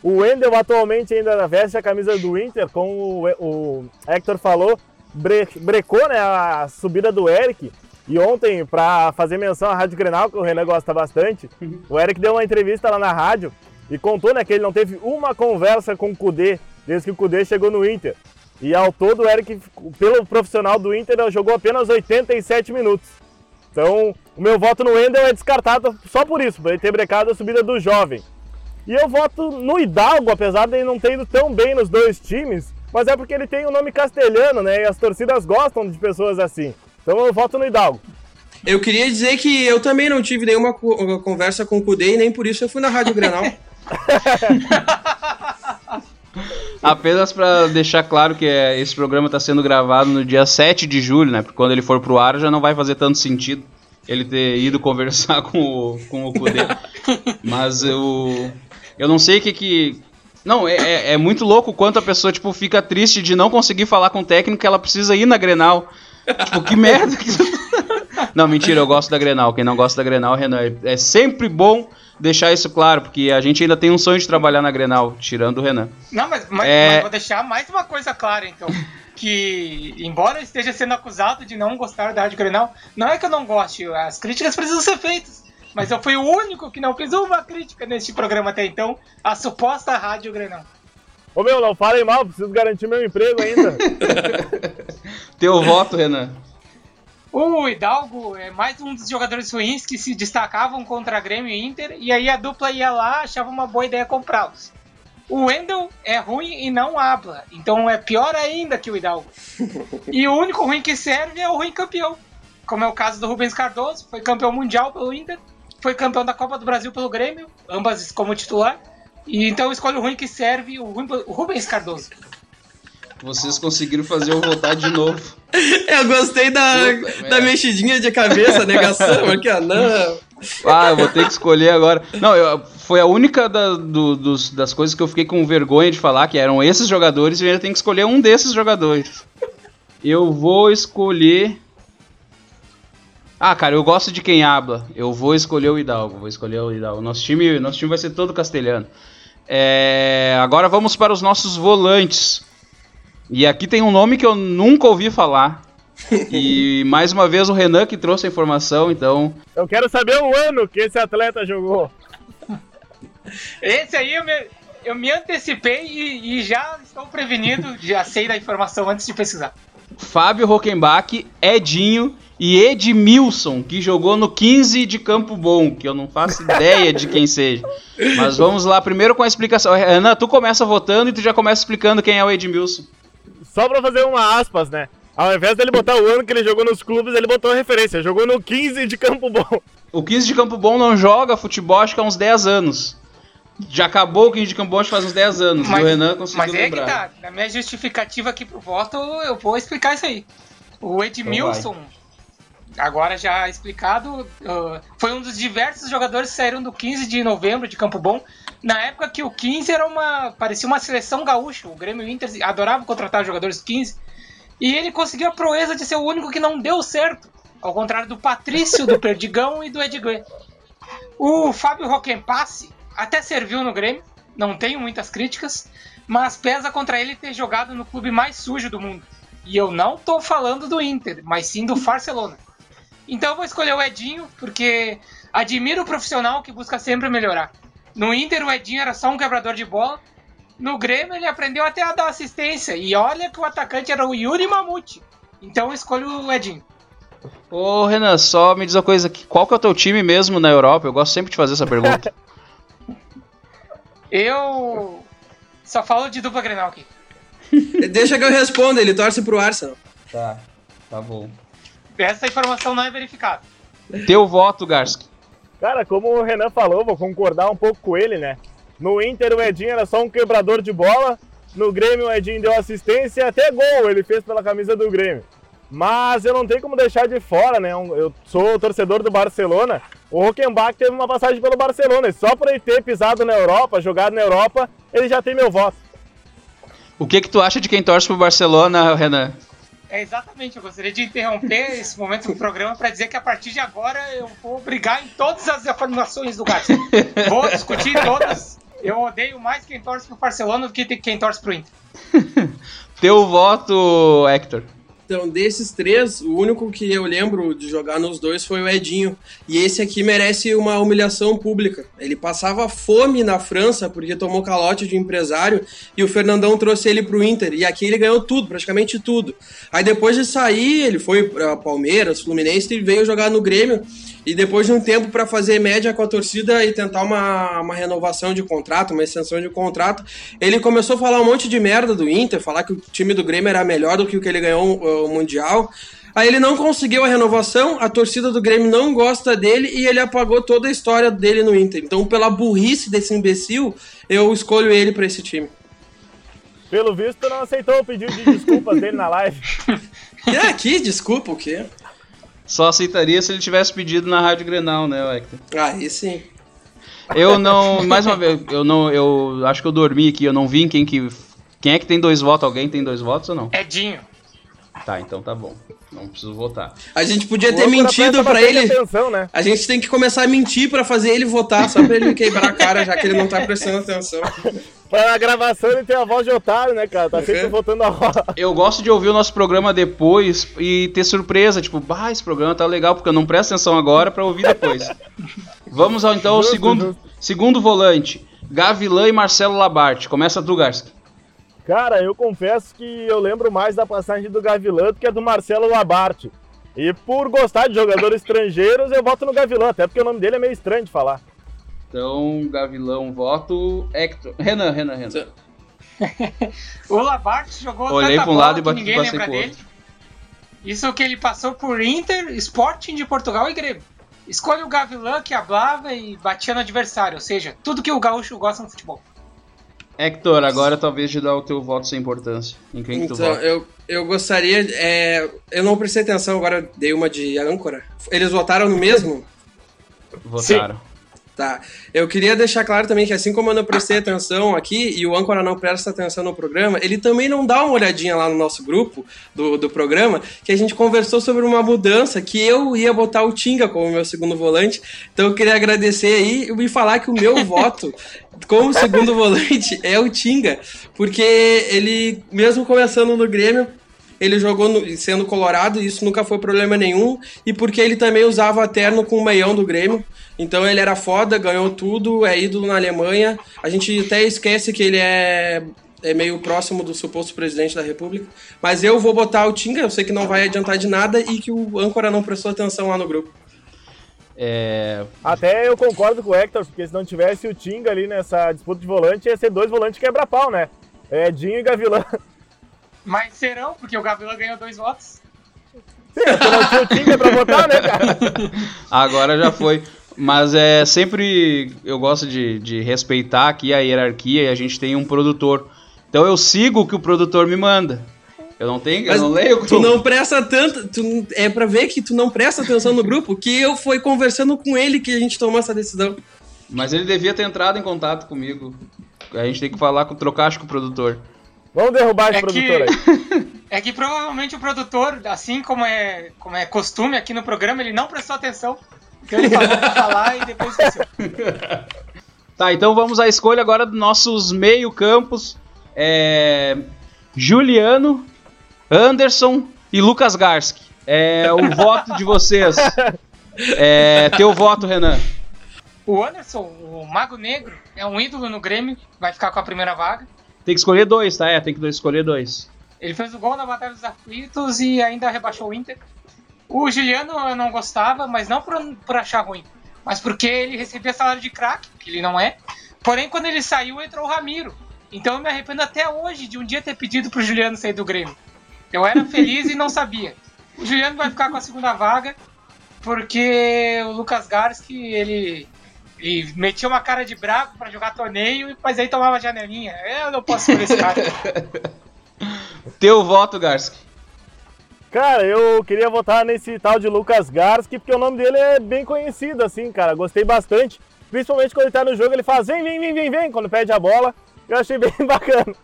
Speaker 5: O Wendel atualmente ainda veste a camisa do Inter, como o, Hector falou, bre, brecou né, a subida do Eric. E ontem, para fazer menção à Rádio Grenal, que o Renan gosta bastante, uhum. o Eric deu uma entrevista lá na rádio e contou né, que ele não teve uma conversa com o Kudê desde que o Kudê chegou no Inter. E ao todo, o Eric, pelo profissional do Inter, jogou apenas 87 minutos. Então, o meu voto no Wendel é descartado só por isso, por ele ter brecado a subida do jovem. E eu voto no Hidalgo, apesar de ele não ter ido tão bem nos dois times, mas é porque ele tem o um nome castelhano, né? E as torcidas gostam de pessoas assim. Então eu voto no Hidalgo.
Speaker 4: Eu queria dizer que eu também não tive nenhuma conversa com o Cudê e nem por isso eu fui na Rádio Grenal.
Speaker 1: Apenas para deixar claro que é, esse programa está sendo gravado no dia 7 de julho, né? Porque quando ele for pro ar já não vai fazer tanto sentido ele ter ido conversar com o, com o Kudê. Mas eu. Eu não sei o que que. Não, é, é, é muito louco quanto a pessoa tipo, fica triste de não conseguir falar com o técnico que ela precisa ir na Grenal. Tipo, que merda que Não, mentira, eu gosto da Grenal. Quem não gosta da Grenal, Renan, é sempre bom deixar isso claro, porque a gente ainda tem um sonho de trabalhar na Grenal, tirando o Renan.
Speaker 3: Não, mas, mas, é... mas vou deixar mais uma coisa clara, então. Que, embora eu esteja sendo acusado de não gostar da Rádio Grenal, não é que eu não goste, as críticas precisam ser feitas. Mas eu fui o único que não fez uma crítica neste programa até então, a suposta Rádio Grenal.
Speaker 5: Ô meu, não falem mal, preciso garantir meu emprego ainda.
Speaker 1: Teu voto, Renan.
Speaker 3: O Hidalgo é mais um dos jogadores ruins que se destacavam contra Grêmio e Inter, e aí a dupla ia lá, achava uma boa ideia comprá-los. O Wendel é ruim e não habla, então é pior ainda que o Hidalgo. E o único ruim que serve é o ruim campeão, como é o caso do Rubens Cardoso, foi campeão mundial pelo Inter, foi campeão da Copa do Brasil pelo Grêmio, ambas como titular, e então escolhe o ruim que serve o, o Rubens Cardoso.
Speaker 1: Vocês conseguiram fazer eu voltar de novo.
Speaker 4: Eu gostei da, Puta, da mexidinha de cabeça, negação aqui, ó. Não.
Speaker 1: Ah, eu vou ter que escolher agora. Não, eu, foi a única da, do, dos, das coisas que eu fiquei com vergonha de falar, que eram esses jogadores, e eu ainda tenho que escolher um desses jogadores. Eu vou escolher. Ah, cara, eu gosto de quem habla. Eu vou escolher o Hidalgo. Vou escolher o Hidalgo. Nosso time, nosso time vai ser todo castelhano. É, agora vamos para os nossos volantes. E aqui tem um nome que eu nunca ouvi falar. e mais uma vez o Renan que trouxe a informação, então.
Speaker 5: Eu quero saber o ano que esse atleta jogou.
Speaker 3: Esse aí eu me, eu me antecipei e, e já estou prevenido, já sei da informação antes de pesquisar.
Speaker 1: Fábio Rockenbach, Edinho e Edmilson, que jogou no 15 de Campo Bom, que eu não faço ideia de quem seja. Mas vamos lá, primeiro com a explicação. Ana, tu começa votando e tu já começa explicando quem é o Edmilson.
Speaker 5: Só pra fazer uma aspas, né? Ao invés dele botar o ano que ele jogou nos clubes, ele botou a referência. Jogou no 15 de Campo Bom.
Speaker 1: O 15 de Campo Bom não joga futebol acho que há uns 10 anos. Já acabou o 15 de Campo Bom faz uns 10 anos. Mas, o Renan conseguiu
Speaker 3: Mas é lembrar. que tá. Na minha justificativa aqui pro voto, eu vou explicar isso aí. O Edmilson, então agora já explicado, uh, foi um dos diversos jogadores que saíram do 15 de novembro de Campo Bom. Na época que o 15 era uma. parecia uma seleção gaúcha. O Grêmio Inter adorava contratar jogadores 15. E ele conseguiu a proeza de ser o único que não deu certo. Ao contrário do Patrício, do Perdigão e do Edgar. O Fábio Roquempasse até serviu no Grêmio, não tenho muitas críticas, mas pesa contra ele ter jogado no clube mais sujo do mundo. E eu não tô falando do Inter, mas sim do Barcelona. Então eu vou escolher o Edinho, porque admiro o profissional que busca sempre melhorar. No Inter, o Edinho era só um quebrador de bola. No Grêmio, ele aprendeu até a dar assistência. E olha que o atacante era o Yuri Mamute. Então eu escolho o Edinho.
Speaker 1: Ô Renan, só me diz uma coisa aqui. Qual que é o teu time mesmo na Europa? Eu gosto sempre de fazer essa pergunta.
Speaker 3: Eu só falo de dupla Grenal aqui.
Speaker 4: Deixa que eu responda, ele torce pro Arsenal.
Speaker 1: tá, tá bom.
Speaker 3: Essa informação não é verificada.
Speaker 1: Teu voto, Garski.
Speaker 5: Cara, como o Renan falou, vou concordar um pouco com ele, né? No Inter o Edinho era só um quebrador de bola, no Grêmio o Edinho deu assistência e até gol ele fez pela camisa do Grêmio. Mas eu não tenho como deixar de fora, né? Eu sou torcedor do Barcelona. O Rockenbach teve uma passagem pelo Barcelona e só por ele ter pisado na Europa, jogado na Europa, ele já tem meu voto.
Speaker 1: O que que tu acha de quem torce pro Barcelona, Renan?
Speaker 3: É exatamente, eu gostaria de interromper esse momento do programa para dizer que a partir de agora eu vou brigar em todas as afirmações do Garcia. Vou discutir todas. Eu odeio mais quem torce pro Barcelona do que quem torce pro Inter.
Speaker 1: Teu voto, Hector.
Speaker 4: Então, desses três, o único que eu lembro de jogar nos dois foi o Edinho. E esse aqui merece uma humilhação pública. Ele passava fome na França porque tomou calote de empresário e o Fernandão trouxe ele pro Inter. E aqui ele ganhou tudo, praticamente tudo. Aí depois de sair, ele foi pra Palmeiras, Fluminense e veio jogar no Grêmio. E depois de um tempo para fazer média com a torcida e tentar uma, uma renovação de contrato, uma extensão de contrato, ele começou a falar um monte de merda do Inter, falar que o time do Grêmio era melhor do que o que ele ganhou o Mundial. Aí ele não conseguiu a renovação, a torcida do Grêmio não gosta dele e ele apagou toda a história dele no Inter. Então, pela burrice desse imbecil, eu escolho ele para esse time.
Speaker 5: Pelo visto, não aceitou o pedido de desculpas dele na live.
Speaker 4: Que aqui, desculpa, o quê?
Speaker 1: Só aceitaria se ele tivesse pedido na Rádio Grenal, né, Hector?
Speaker 4: Aí sim.
Speaker 1: Eu não, mais uma vez, eu não, eu acho que eu dormi aqui, eu não vi quem que, quem é que tem dois votos, alguém tem dois votos ou não?
Speaker 3: Edinho.
Speaker 1: Tá, então tá bom, não preciso votar.
Speaker 4: A gente podia
Speaker 5: O
Speaker 4: ter mentido para ele.
Speaker 5: Atenção, né?
Speaker 4: A gente tem que começar a mentir para fazer ele votar, só pra ele quebrar a cara, já que ele não tá prestando atenção.
Speaker 5: Pra gravação ele tem a voz de otário, né, cara? Tá sempre
Speaker 4: Uhum.
Speaker 5: voltando a voz.
Speaker 1: Eu gosto de ouvir o nosso programa depois e ter surpresa, tipo, bah, esse programa tá legal, porque eu não presto atenção agora pra ouvir depois. Vamos ao, então ao segundo, segundo volante, Gavilã e Marcelo Labarte. Começa tu, Garski.
Speaker 5: Cara, eu confesso que eu lembro mais da passagem do Gavilã do que a do Marcelo Labarte. E por gostar de jogadores estrangeiros, eu voto no Gavilã, até porque o nome dele é meio estranho de falar.
Speaker 1: Então, Gavilão, voto. Hector. Renan, Renan, Renan.
Speaker 3: O Labarte jogou
Speaker 1: Olhei
Speaker 3: tanta
Speaker 1: um
Speaker 3: bola
Speaker 1: lado e bati-
Speaker 3: ninguém lembra dele.
Speaker 1: outro.
Speaker 3: Isso que ele passou por Inter, Sporting de Portugal e Grêmio. Escolhe o Gavilã que hablava e batia no adversário, ou seja, tudo que o gaúcho gosta no futebol.
Speaker 1: Hector, agora talvez de dar o teu voto sem importância. Em quem que tu
Speaker 4: Então,
Speaker 1: vota?
Speaker 4: eu, eu gostaria. é, eu não prestei atenção, agora dei uma de âncora. Eles votaram no mesmo?
Speaker 1: Votaram.
Speaker 4: Tá. Eu queria deixar claro também que assim como eu não prestei atenção aqui e o âncora não presta atenção no programa, ele também não dá uma olhadinha lá no nosso grupo do, do programa, que a gente conversou sobre uma mudança que eu ia botar o Tinga como meu segundo volante. Então eu queria agradecer aí e falar que o meu voto como segundo volante é o Tinga, porque ele, mesmo começando no Grêmio, ele jogou no- sendo colorado e isso nunca foi problema nenhum. E porque ele também usava terno com o meião do Grêmio. Então ele era foda, ganhou tudo, é ídolo na Alemanha. A gente até esquece que ele é, é meio próximo do suposto presidente da República. Mas eu vou botar o Tinga, eu sei que não vai adiantar de nada e que o âncora não prestou atenção lá no grupo.
Speaker 1: É,
Speaker 5: Até eu concordo com o Hector, porque se não tivesse o Tinga ali nessa disputa de volante, ia ser dois volantes quebra-pau, né? É Dinho e Gavilã.
Speaker 3: Mas serão, porque o Gavilã ganhou dois votos.
Speaker 5: Sim, eu tinha o Tinga pra botar, né, cara?
Speaker 1: agora já foi. Mas é sempre. Eu gosto de, de respeitar aqui a hierarquia e a gente tem um produtor. Então eu sigo o que o produtor me manda. Eu não tenho, eu
Speaker 4: Mas
Speaker 1: não leio o que
Speaker 4: Tu não presta tanto. Tu, é pra ver que tu não presta atenção no grupo, que eu fui conversando com ele que a gente tomou essa decisão.
Speaker 1: Mas ele devia ter entrado em contato comigo. A gente tem que falar com trocar acho, com o produtor.
Speaker 5: Vamos derrubar esse
Speaker 3: É que-
Speaker 5: produtor aí.
Speaker 3: É que provavelmente o produtor, assim como é, como é costume aqui no programa, ele não prestou atenção. Então ele falou pra falar e depois esqueceu.
Speaker 1: Tá, então vamos à escolha agora dos nossos meio-campos. É... Juliano, Anderson e Lucas Garski. É o voto de vocês. É, teu voto, Renan.
Speaker 3: O Anderson, o Mago Negro, é um ídolo no Grêmio, vai ficar com a primeira vaga.
Speaker 1: Tem que escolher dois, tá? É, tem que escolher dois.
Speaker 3: Ele fez o gol na Batalha dos Aflitos e ainda rebaixou o Inter. O Juliano eu não gostava, mas não por, por achar ruim, mas porque ele recebia salário de craque, que ele não é. Porém, quando ele saiu, entrou o Ramiro. Então eu me arrependo até hoje de um dia ter pedido pro Juliano sair do Grêmio. Eu era feliz e não sabia. O Juliano vai ficar com a segunda vaga, porque o Lucas Garski, ele, ele metia uma cara de bravo para jogar torneio, mas aí tomava janelinha. Eu não posso ser esse cara.
Speaker 1: Teu voto, Garski.
Speaker 5: Cara, eu queria votar nesse tal de Lucas Garski, porque o nome dele é bem conhecido, assim, cara. Gostei bastante. Principalmente quando ele tá no jogo, ele faz vem, vem, vem, vem, vem, quando pede a bola. Eu achei bem bacana.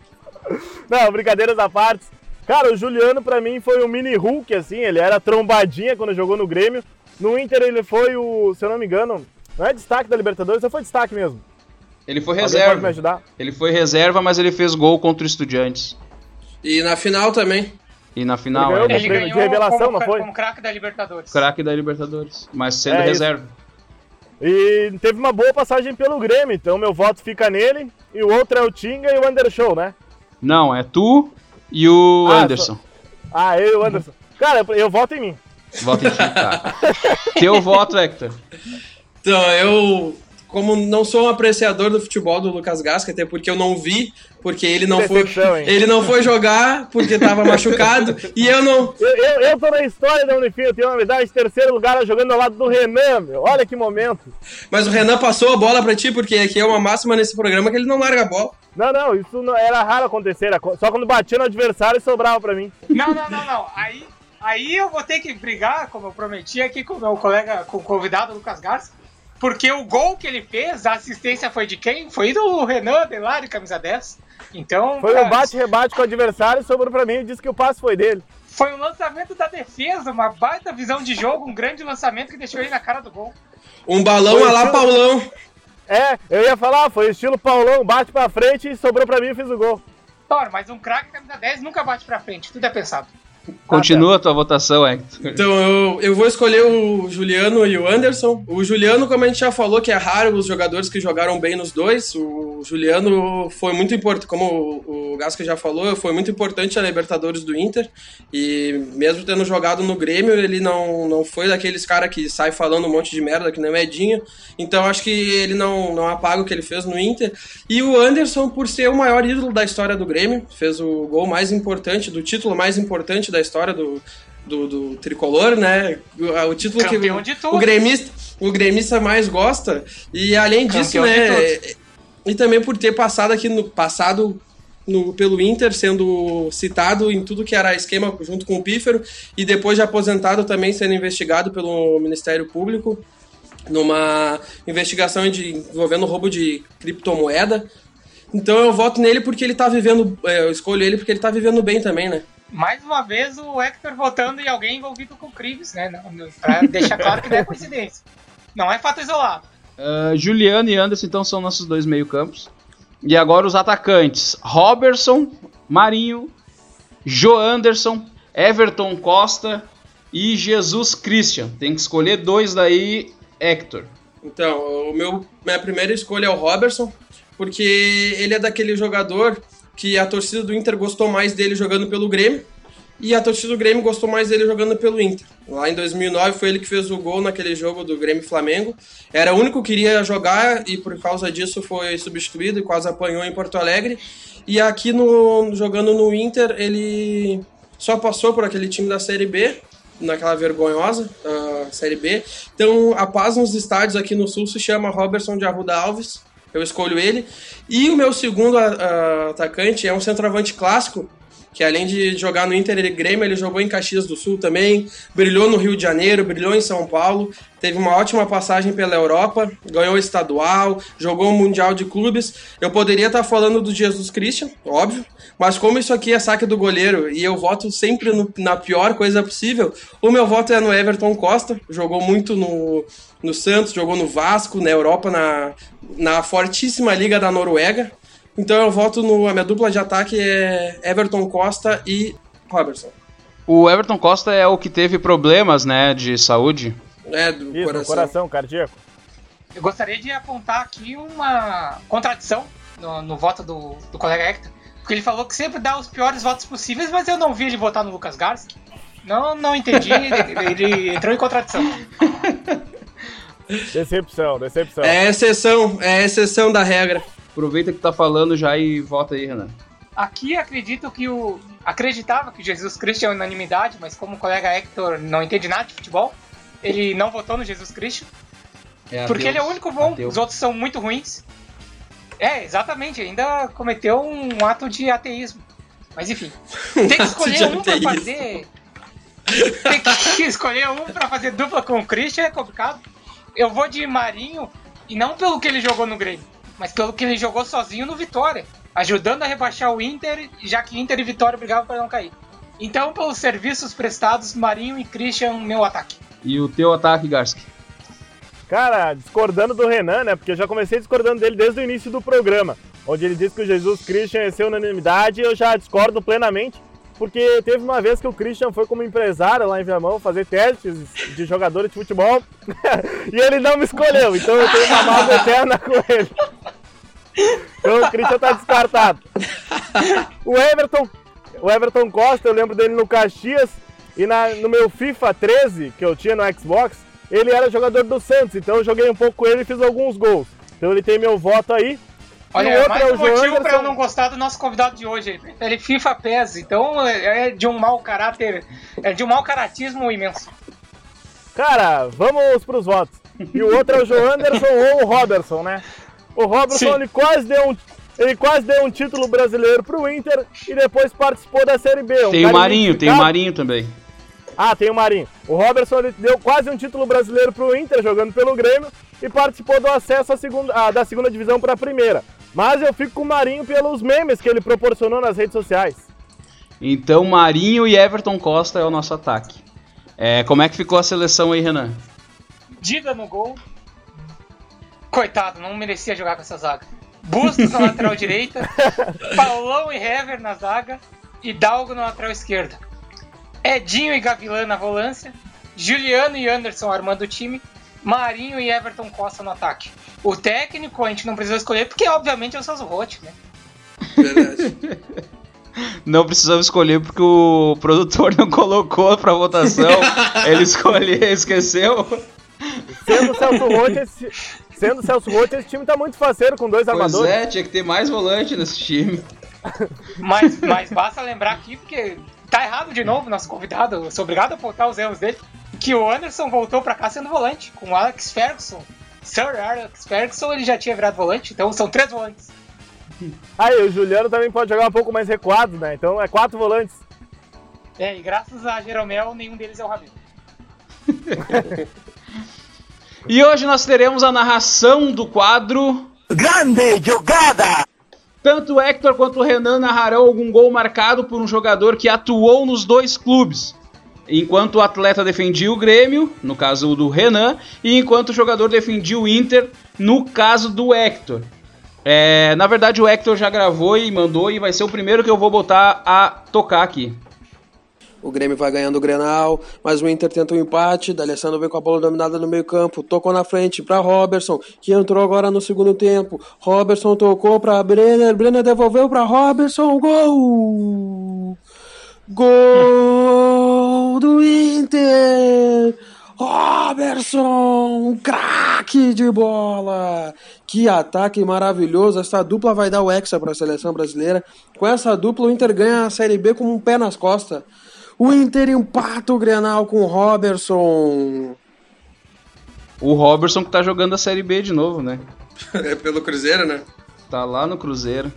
Speaker 5: Não, brincadeiras à parte. Cara, o Juliano pra mim foi um mini Hulk, assim, ele era trombadinha quando jogou no Grêmio. No Inter ele foi o, se eu não me engano, não é destaque da Libertadores, ou foi destaque mesmo?
Speaker 1: Ele foi
Speaker 5: Alguém
Speaker 1: reserva.
Speaker 5: pode me ajudar?
Speaker 1: Ele foi reserva, mas ele fez gol contra o Estudiantes.
Speaker 4: E na final também.
Speaker 1: E na final,
Speaker 5: Ele ganhou
Speaker 1: é,
Speaker 3: Ele
Speaker 5: prêmio de
Speaker 3: ganhou
Speaker 5: revelação,
Speaker 3: como,
Speaker 5: não foi?
Speaker 3: como craque da Libertadores.
Speaker 1: craque da Libertadores. Mas sendo
Speaker 5: É isso.
Speaker 1: reserva.
Speaker 5: E teve uma boa passagem pelo Grêmio, então meu voto fica nele. E o outro é o Tinga e o Anderson, né?
Speaker 1: Não, é tu e o
Speaker 5: Ah,
Speaker 1: Anderson.
Speaker 5: Ah, eu e o Anderson. Cara, eu, eu voto em mim.
Speaker 1: Voto em ti, tá. Teu voto, Hector.
Speaker 4: Então, eu, como não sou um apreciador do futebol do Lucas Gasca, até porque eu não vi, porque ele não foi.
Speaker 5: Hein?
Speaker 4: Ele não foi jogar porque tava machucado. E eu não.
Speaker 5: Eu, eu, eu tô na história da Unifim, eu tenho uma medalha de terceiro lugar jogando ao lado do Renan, meu. Olha que momento.
Speaker 4: Mas o Renan passou a bola pra ti, porque aqui é uma máxima nesse programa que ele não larga a bola.
Speaker 5: Não, não, isso não, era raro acontecer. era Só quando batia no adversário e sobrava pra mim.
Speaker 3: Não, não, não, não. Aí, aí eu vou ter que brigar, como eu prometi aqui com o meu colega, com o convidado Lucas Garcia. Porque o gol que ele fez, a assistência foi de quem? Foi do Renan Delari, camisa 10. Então,
Speaker 5: Foi
Speaker 3: cara,
Speaker 5: um bate-rebate com o adversário sobrou pra mim e disse que o passe foi dele.
Speaker 3: foi um lançamento da defesa, uma baita visão de jogo, um grande lançamento que deixou ele na cara do gol.
Speaker 4: Um balão
Speaker 5: Foi
Speaker 4: a lá
Speaker 5: estilo-
Speaker 4: Paulão.
Speaker 5: É, eu ia falar, foi estilo Paulão, bate pra frente e sobrou pra mim e fiz o gol.
Speaker 3: Ora, mas um craque camisa 10 nunca bate pra frente, tudo é pensado.
Speaker 1: Continua a tua votação, Hector.
Speaker 4: Então eu, eu vou escolher o Juliano e o Anderson. O Juliano, como a gente já falou, que é raro os jogadores que jogaram bem nos dois. O Juliano foi muito importante, como o, Gasca já falou, foi muito importante na Libertadores do Inter. E mesmo tendo jogado no Grêmio, ele não, não foi daqueles caras que sai falando um monte de merda, que nem medinha. Então acho que ele não, não apaga o que ele fez no Inter. E o Anderson, por ser o maior ídolo da história do Grêmio, fez o gol mais importante, do título mais importante da história do, do, do tricolor, né? O, o título
Speaker 3: Campeão
Speaker 4: que
Speaker 3: tudo.
Speaker 4: o gremista, o gremista mais gosta. E além disso,
Speaker 3: Campeão
Speaker 4: né? E também por ter passado aqui no passado no, pelo Inter, sendo citado em tudo que era esquema junto com o Pífero, e depois de aposentado também sendo investigado pelo Ministério Público numa investigação de, envolvendo roubo de criptomoeda. Então eu voto nele porque ele tá vivendo. é, Eu escolho ele porque ele tá vivendo bem também, né?
Speaker 3: Mais uma vez o Hector votando em alguém envolvido com crimes, né? Pra deixar claro que não é coincidência. Não é fato isolado.
Speaker 1: Ah, Juliano e Anderson, então, são nossos dois meio-campos. E agora os atacantes: Robertson, Marinho, Jo Anderson, Everton Costa e Jesus Christian. Tem que escolher dois daí, Hector.
Speaker 4: Então, o meu, minha primeira escolha é o Robertson, porque ele é daquele jogador que a torcida do Inter gostou mais dele jogando pelo Grêmio e a torcida do Grêmio gostou mais dele jogando pelo Inter. Lá em 2009 foi ele que fez o gol naquele jogo do Grêmio Flamengo. Era o único que queria jogar e por causa disso foi substituído e quase apanhou em Porto Alegre. E aqui no jogando no Inter, ele só passou por aquele time da Série B, naquela vergonhosa ah, Série B. Então, a paz nos estádios aqui no Sul se chama Robertson de Arruda Alves. Eu escolho ele. E o meu segundo ah, ah, atacante é um centroavante clássico, que além de jogar no Inter e Grêmio, ele jogou em Caxias do Sul também, brilhou no Rio de Janeiro, brilhou em São Paulo, teve uma ótima passagem pela Europa, ganhou estadual, jogou o Mundial de Clubes. Eu poderia estar falando do Jesus Christian, óbvio, mas como isso aqui é saque do goleiro e eu voto sempre no- na pior coisa possível, o meu voto é no Everton Costa, jogou muito no, no Santos, jogou no Vasco, na Europa, na, na fortíssima liga da Noruega. Então eu voto no. A minha dupla de ataque é Everton Costa e Robertson.
Speaker 1: O Everton Costa é o que teve problemas, né, de saúde.
Speaker 4: É, do
Speaker 5: Isso,
Speaker 4: coração.
Speaker 5: coração cardíaco.
Speaker 3: Eu gostaria de apontar aqui uma contradição no, no voto do, do colega Hector. Porque ele falou que sempre dá os piores votos possíveis, mas eu não vi ele votar no Lucas Garski. Não, não entendi, ele, ele entrou em contradição.
Speaker 5: Decepção, decepção.
Speaker 4: É exceção, é exceção da regra.
Speaker 1: Aproveita que tá falando já e vota aí, Renan.
Speaker 3: Aqui acredito que o. Acreditava que o Jesus Cristo é unanimidade, mas como o colega Hector não entende nada de futebol, ele não votou no Jesus Cristo. Porque ele é o único bom, os outros são muito ruins. É, exatamente, ainda cometeu um ato de ateísmo. Mas enfim, tem que escolher um pra fazer. Tem que escolher um pra fazer dupla com o Christian, é complicado. Eu vou de Marinho, e não pelo que ele jogou no Grêmio, mas pelo que ele jogou sozinho no Vitória, ajudando a rebaixar o Inter, já que Inter e Vitória brigavam para não cair. Então, pelos serviços prestados, Marinho e Christian, meu ataque.
Speaker 1: E o teu ataque, Garski?
Speaker 5: Cara, discordando do Renan, né? Porque eu já comecei discordando dele desde o início do programa, onde ele disse que o Jesus Christian ia ser unanimidade, e eu já discordo plenamente, porque teve uma vez que o Christian foi como empresário lá em Viamão fazer testes de jogadores de futebol e ele não me escolheu, então eu tenho uma mágoa eterna com ele. Então o Christian tá descartado. O Everton, o Everton Costa, eu lembro dele no Caxias e na, no meu FIFA 13, que eu tinha no Xbox, ele era jogador do Santos, então eu joguei um pouco com ele e fiz alguns gols. Então ele tem meu voto aí. E o
Speaker 3: Olha,
Speaker 5: outro
Speaker 3: mais
Speaker 5: é
Speaker 3: um
Speaker 5: o João
Speaker 3: motivo pra eu
Speaker 5: Anderson.
Speaker 3: não gostar do nosso convidado de hoje. Ele prefere FIFA PES, então é é de um mau caráter, é de um mau caratismo imenso.
Speaker 5: Cara, vamos pros votos. E o outro é o João Anderson ou o Robertson, né? O Robertson ele quase deu um ele quase deu um título brasileiro pro Inter e depois participou da Série B. Um
Speaker 1: Tem o Marinho, tem o. Marinho também.
Speaker 5: Ah, tem o Marinho. O Robertson ele deu quase um título brasileiro pro Inter jogando pelo Grêmio e participou do acesso à segunda, ah, da segunda divisão para a primeira. Mas eu fico com o Marinho pelos memes que ele proporcionou nas redes sociais.
Speaker 1: Então, Marinho e Everton Costa é o nosso ataque. É, como é que ficou a seleção aí, Renan?
Speaker 3: Dida no gol. Coitado, não merecia jogar com essa zaga. Bustos na lateral direita, Paulão e Hever na zaga e Dalgo na lateral esquerda. Edinho e Gavilã na volância, Juliano e Anderson armando o time, Marinho e Everton Costa no ataque. O técnico a gente não precisou escolher porque obviamente é o Celso Rotti, né?
Speaker 4: Verdade.
Speaker 1: Não precisamos escolher porque o produtor não colocou pra votação. Ele escolheu, esqueceu.
Speaker 5: Sendo o Celso Rotti, esse, sendo o Celso Rotti, esse time tá muito faceiro com dois
Speaker 1: Pois
Speaker 5: armadores.
Speaker 1: é, tinha que ter mais volante nesse time.
Speaker 3: Mas, mas basta lembrar aqui, porque tá errado de novo nosso convidado, eu sou obrigado a apontar os erros dele, que o Anderson voltou pra cá sendo volante, com o Alex Ferguson. Sir Alex Ferguson ele já tinha virado volante, então são três volantes.
Speaker 5: Aí, o Juliano também pode jogar um pouco mais recuado, né? Então é quatro volantes.
Speaker 3: É, e graças a Jeromel, nenhum deles é o Ramiro.
Speaker 1: E hoje nós teremos a narração do quadro.
Speaker 2: Grande jogada!
Speaker 1: Tanto o Hector quanto o Renan narrarão algum gol marcado por um jogador que atuou nos dois clubes. Enquanto o atleta defendia o Grêmio, no caso do Renan, e enquanto o jogador defendia o Inter, no caso do Hector. É, na verdade, o Hector já gravou e mandou, e vai ser o primeiro que eu vou botar a tocar aqui.
Speaker 4: O Grêmio vai ganhando o Grenal, mas o Inter tenta um empate. D'Alessandro vem com a bola dominada no meio campo, tocou na frente para Robertson, que entrou agora no segundo tempo. Robertson tocou para Brenner, Brenner devolveu para Robertson, gol! Gol do Inter! Robertson, craque de bola! Que ataque maravilhoso! Essa dupla vai dar o hexa para a seleção brasileira. Com essa dupla, o Inter ganha a Série B com um pé nas costas. O Inter empata o Grenal com o Robertson.
Speaker 1: O Robertson que tá jogando a Série B de novo, né?
Speaker 4: É pelo Cruzeiro, né?
Speaker 1: Tá lá no Cruzeiro.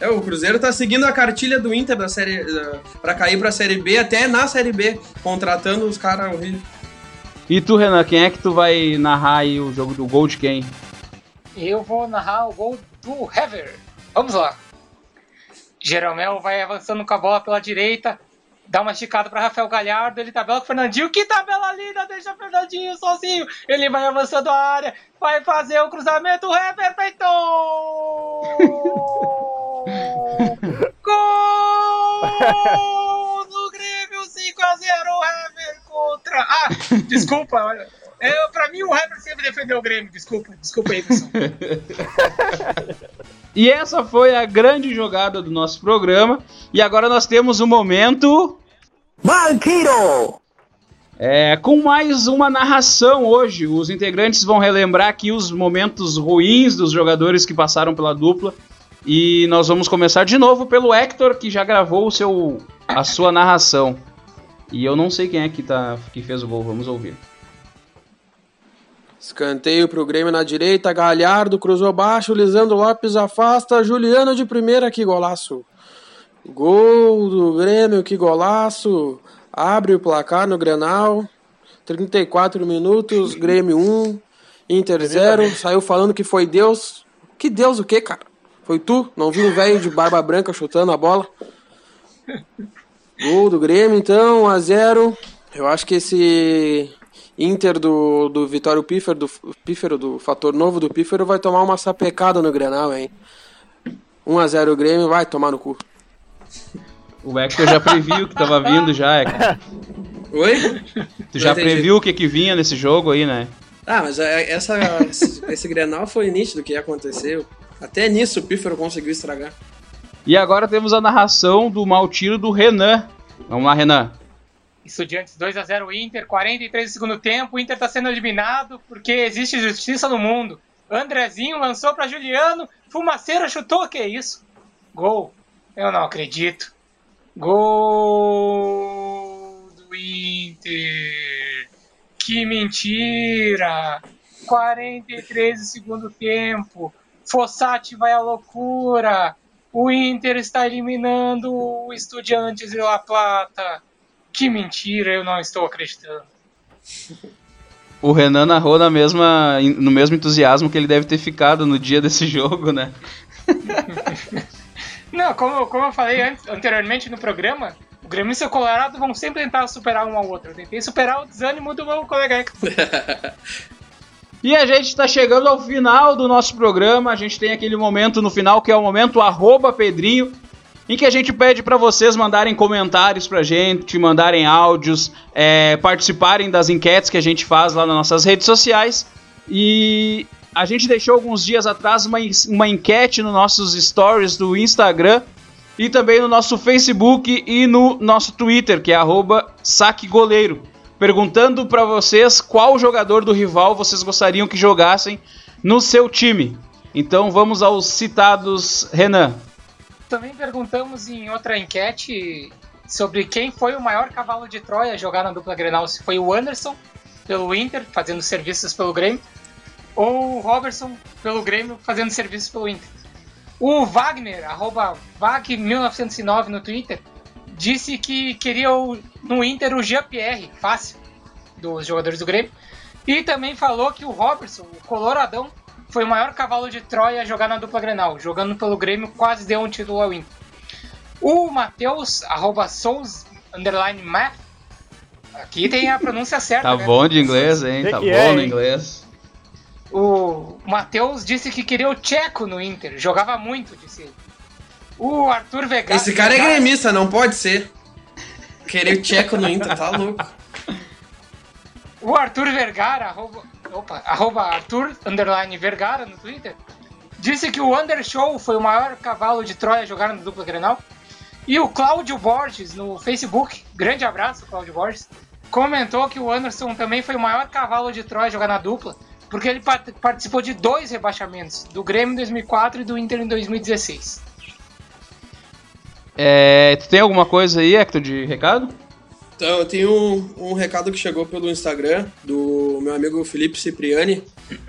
Speaker 4: É, o Cruzeiro tá seguindo a cartilha do Inter da série da, para cair pra Série B, até na Série B, contratando os caras horríveis.
Speaker 1: E tu, Renan, quem é que tu vai narrar aí o jogo do gol de quem?
Speaker 3: Eu vou narrar o gol do Hever. Vamos lá. Jeromel vai avançando com a bola pela direita. Dá uma esticada para Rafael Galhardo. Ele tabela com o Fernandinho. Que tabela linda! Deixa o Fernandinho sozinho. Ele vai avançando a área. Vai fazer o cruzamento. O Hever feitou! Gol do Grêmio! 5 Hever contra. Ah, desculpa, olha. É, pra mim, o Hever sempre defendeu o Grêmio. Desculpa, desculpa aí, pessoal.
Speaker 1: E essa foi a grande jogada do nosso programa. E agora nós temos um momento
Speaker 2: Banquiro!
Speaker 1: é, com mais uma narração hoje. Os integrantes vão relembrar aqui os momentos ruins dos jogadores que passaram pela dupla. E nós vamos começar de novo pelo Hector, que já gravou o seu, a sua narração. E eu não sei quem é que, tá, que fez o gol, vamos ouvir.
Speaker 4: Escanteio pro Grêmio na direita, Galhardo cruzou baixo, Lisandro Lopes afasta, Juliano de primeira, que golaço. Gol do Grêmio, que golaço. Abre o placar no Grenal. 34 minutos, Grêmio 1, Inter 0. Saiu falando que foi Deus. Que Deus o quê, cara? Foi tu? Não viu o velho de barba branca chutando a bola? Gol do Grêmio, então, 1 a 0. Eu acho que esse Inter do, do Vitório Pífero, do Pífero, do fator novo do Pífero, vai tomar uma sapecada no Grenal, hein? 1 a 0 o Grêmio, vai tomar no cu.
Speaker 1: O Hector já previu que tava vindo já, Hector.
Speaker 4: Oi?
Speaker 1: Tu já previu o que, que vinha nesse jogo aí, né?
Speaker 4: Ah, mas é- essa, esse, esse Grenal foi nítido que ia acontecer. Até nisso o Pífero conseguiu estragar.
Speaker 1: E agora temos a narração do mau tiro do Renan. Vamos lá, Renan.
Speaker 3: Estudiantes 2x0 Inter, 43 do segundo tempo. O Inter tá sendo eliminado porque existe justiça no mundo. Andrezinho lançou pra Juliano. Fumaceira chutou, que é isso? Gol. Eu não acredito. Gol do Inter. Que mentira. 43 do segundo tempo. Fossati vai à loucura. O Inter está eliminando o Estudiantes de La Plata. Que mentira, eu não estou acreditando.
Speaker 1: O Renan narrou na mesma, no mesmo entusiasmo que ele deve ter ficado no dia desse jogo, né?
Speaker 3: Não, como, como eu falei antes- anteriormente no programa, o Grêmio e o Colorado vão sempre tentar superar um ao outro. Tentei superar o desânimo do meu colega.
Speaker 1: E a gente está chegando ao final do nosso programa. A gente tem aquele momento no final que é o momento Pedrinho, em que a gente pede para vocês mandarem comentários pra gente, mandarem áudios, é, participarem das enquetes que a gente faz lá nas nossas redes sociais. E a gente deixou alguns dias atrás uma, uma enquete nos nossos stories do Instagram e também no nosso Facebook e no nosso Twitter, que é saquegoleiro, perguntando para vocês qual jogador do rival vocês gostariam que jogassem no seu time. Então vamos aos citados, Renan.
Speaker 3: Também perguntamos em outra enquete sobre quem foi o maior cavalo de Troia jogar na dupla Grenal. Se foi o Anderson, pelo Inter, fazendo serviços pelo Grêmio, ou o Robertson, pelo Grêmio, fazendo serviços pelo Inter. O Wagner, arroba Vag1909 no Twitter, disse que queria o- no Inter o Jean-Pierre, fácil, dos jogadores do Grêmio. E também falou que o Robertson, o Coloradão, foi o maior cavalo de Troia a jogar na dupla Grenal. Jogando pelo Grêmio, quase deu um título ao Inter. O Matheus, arroba Souls, underline math, aqui tem a pronúncia certa,
Speaker 1: Tá
Speaker 3: né?
Speaker 1: bom de inglês, hein?
Speaker 5: Que
Speaker 1: Tá
Speaker 5: que
Speaker 1: bom
Speaker 5: é,
Speaker 1: no
Speaker 5: hein?
Speaker 1: inglês.
Speaker 3: O Matheus disse que queria o Tcheco no Inter. Jogava muito, disse ele. O Arthur Vega
Speaker 4: Esse cara é gremista, não pode ser. Querer o Tcheco no Inter, tá louco.
Speaker 3: O Arthur Vergara, arroba, opa, arroba Arthur underline Vergara no Twitter, disse que o Undershow foi o maior cavalo de Troia a jogar na dupla Grenal. E o Cláudio Borges no Facebook, grande abraço, Cláudio Borges, comentou que o Anderson também foi o maior cavalo de Troia a jogar na dupla, porque ele participou de dois rebaixamentos, do Grêmio em 2004 e do Inter em 2016.
Speaker 1: É, tu tem alguma coisa aí, Hector, de recado?
Speaker 4: Então, eu tenho um, um recado que chegou pelo Instagram do meu amigo Felipe Cipriani.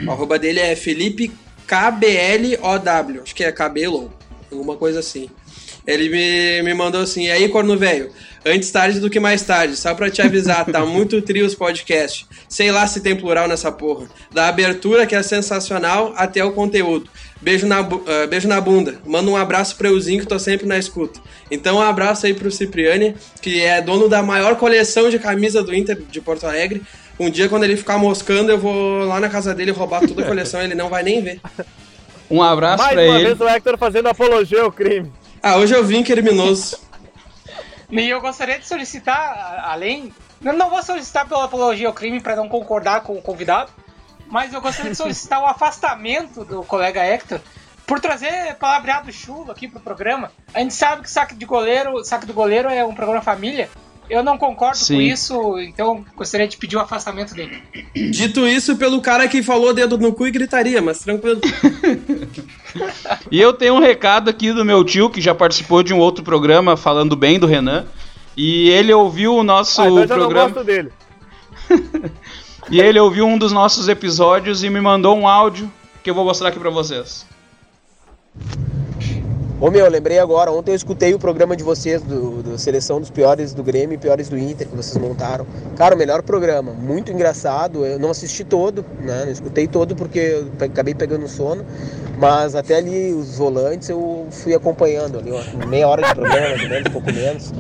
Speaker 4: O arroba dele é Felipe KBLOW. Acho que é cabelo, alguma coisa assim. Ele me, me mandou assim, e aí, corno velho? Antes tarde do que mais tarde, só pra te avisar, tá muito trio os podcast. Sei lá se tem plural nessa porra. Da abertura, que é sensacional, até o conteúdo. Beijo na, ah, beijo na bunda. Manda um abraço pro Euzinho, que tô sempre na escuta. Então, um abraço aí pro Cipriani, que é dono da maior coleção de camisa do Inter de Porto Alegre. Um dia, quando ele ficar moscando, eu vou lá na casa dele roubar toda a coleção, ele não vai nem ver.
Speaker 1: Um abraço
Speaker 5: Mais
Speaker 1: pra
Speaker 5: uma
Speaker 1: ele.
Speaker 5: vez o Hector fazendo apologia ao crime.
Speaker 4: Ah, hoje eu vim criminoso.
Speaker 3: E eu gostaria de solicitar, além não vou solicitar pela apologia ao crime para não concordar com o convidado, mas eu gostaria de solicitar o afastamento do colega Hector por trazer palavreado chulo aqui pro programa. A gente sabe que saque de goleiro, saque do goleiro é um programa família. Eu não concordo
Speaker 1: Sim.
Speaker 3: com isso, então gostaria de pedir o afastamento dele.
Speaker 4: Dito isso pelo cara que falou dedo no cu e gritaria, mas tranquilo.
Speaker 1: E eu tenho um recado aqui do meu tio, que já participou de um outro programa falando bem do Renan. E ele ouviu o nosso
Speaker 5: Ah, então eu
Speaker 1: programa.
Speaker 5: gosto dele.
Speaker 1: E ele ouviu um dos nossos episódios e me mandou um áudio que eu vou mostrar aqui pra vocês.
Speaker 6: Ô meu, lembrei agora, ontem eu escutei o programa de vocês, do, do Seleção dos Piores do Grêmio e Piores do Inter, que vocês montaram. Cara, o melhor programa, muito engraçado. Eu não assisti todo, né? Não escutei todo porque eu acabei pegando sono. Mas até ali os volantes eu fui acompanhando ali, meia hora de programa, mais menos, um pouco menos.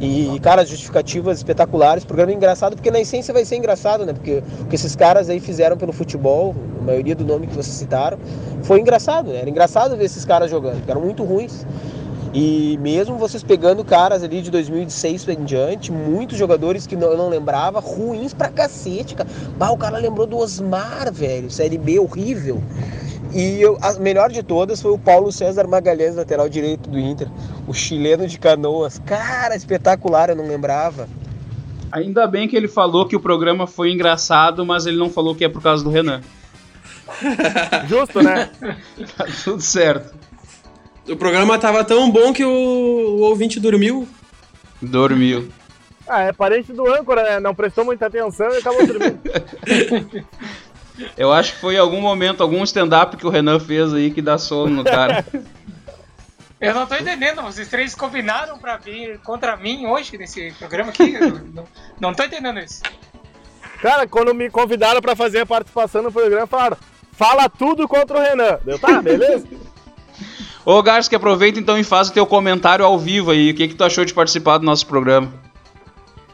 Speaker 6: E, cara, justificativas espetaculares. Programa engraçado, porque na essência vai ser engraçado, né? Porque o que esses caras aí fizeram pelo futebol, a maioria do nome que vocês citaram, foi engraçado, né? Era engraçado ver esses caras jogando, porque eram muito ruins. E mesmo vocês pegando caras ali de 2006 em diante, muitos jogadores que eu não lembrava, ruins pra cacete, cara. Bah, o cara lembrou do Osmar, velho, Série B horrível. E eu- a melhor de todas foi o Paulo César Magalhães, lateral direito do Inter, o chileno de canoas. Cara, espetacular, eu não lembrava.
Speaker 1: Ainda bem que ele falou que o programa foi engraçado, mas ele não falou que é por causa do Renan.
Speaker 5: Justo, né?
Speaker 1: Tá tudo certo.
Speaker 4: O programa tava tão bom que o, o ouvinte dormiu.
Speaker 1: Dormiu.
Speaker 5: Ah, é parente do âncora, né? Não prestou muita atenção e acabou dormindo.
Speaker 1: Eu acho que foi em algum momento, algum stand-up que o Renan fez aí que dá sono no cara.
Speaker 3: Eu não tô entendendo, vocês três combinaram pra vir contra mim hoje nesse programa aqui? Não, não tô entendendo isso.
Speaker 5: Cara, quando me convidaram pra fazer a participação no programa, falaram: fala tudo contra o Renan. Deu, tá, beleza?
Speaker 1: Ô que aproveita então e faz o teu comentário ao vivo aí. O que, que tu achou de participar do nosso programa?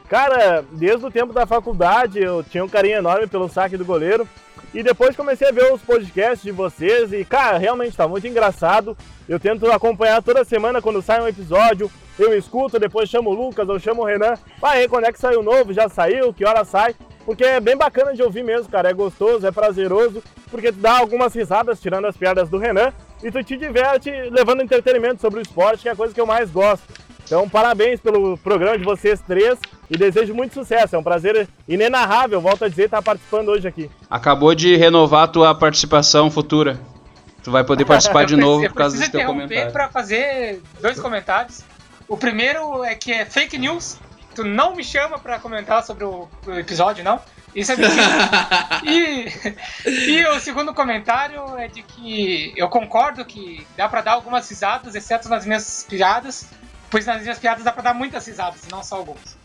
Speaker 5: Cara, desde o tempo da faculdade eu tinha um carinho enorme pelo saque do goleiro. E depois comecei a ver os podcasts de vocês e, cara, realmente tá muito engraçado. Eu tento acompanhar toda semana quando sai um episódio. Eu escuto, depois chamo o Lucas ou chamo o Renan. Aí, quando é que saiu novo? Já saiu? Que hora sai? Porque é bem bacana de ouvir mesmo, cara. É gostoso, é prazeroso. Porque tu dá algumas risadas tirando as piadas do Renan. E tu te diverte levando entretenimento sobre o esporte, que é a coisa que eu mais gosto. Então, parabéns pelo programa de vocês três e desejo muito sucesso. É um prazer inenarrável, volto a dizer, estar participando hoje aqui.
Speaker 1: Acabou de renovar a tua participação futura. Tu vai poder participar de
Speaker 3: Eu
Speaker 1: novo por causa
Speaker 3: eu
Speaker 1: desse teu
Speaker 3: preciso interromper
Speaker 1: comentário.
Speaker 3: pra fazer dois comentários. O primeiro é que é fake news. Tu não me chama pra comentar sobre o, episódio, não. Isso é mentira. e, e o segundo comentário é de que eu concordo que dá pra dar algumas risadas, exceto nas minhas piadas, pois nas minhas piadas dá pra dar muitas risadas, não só algumas.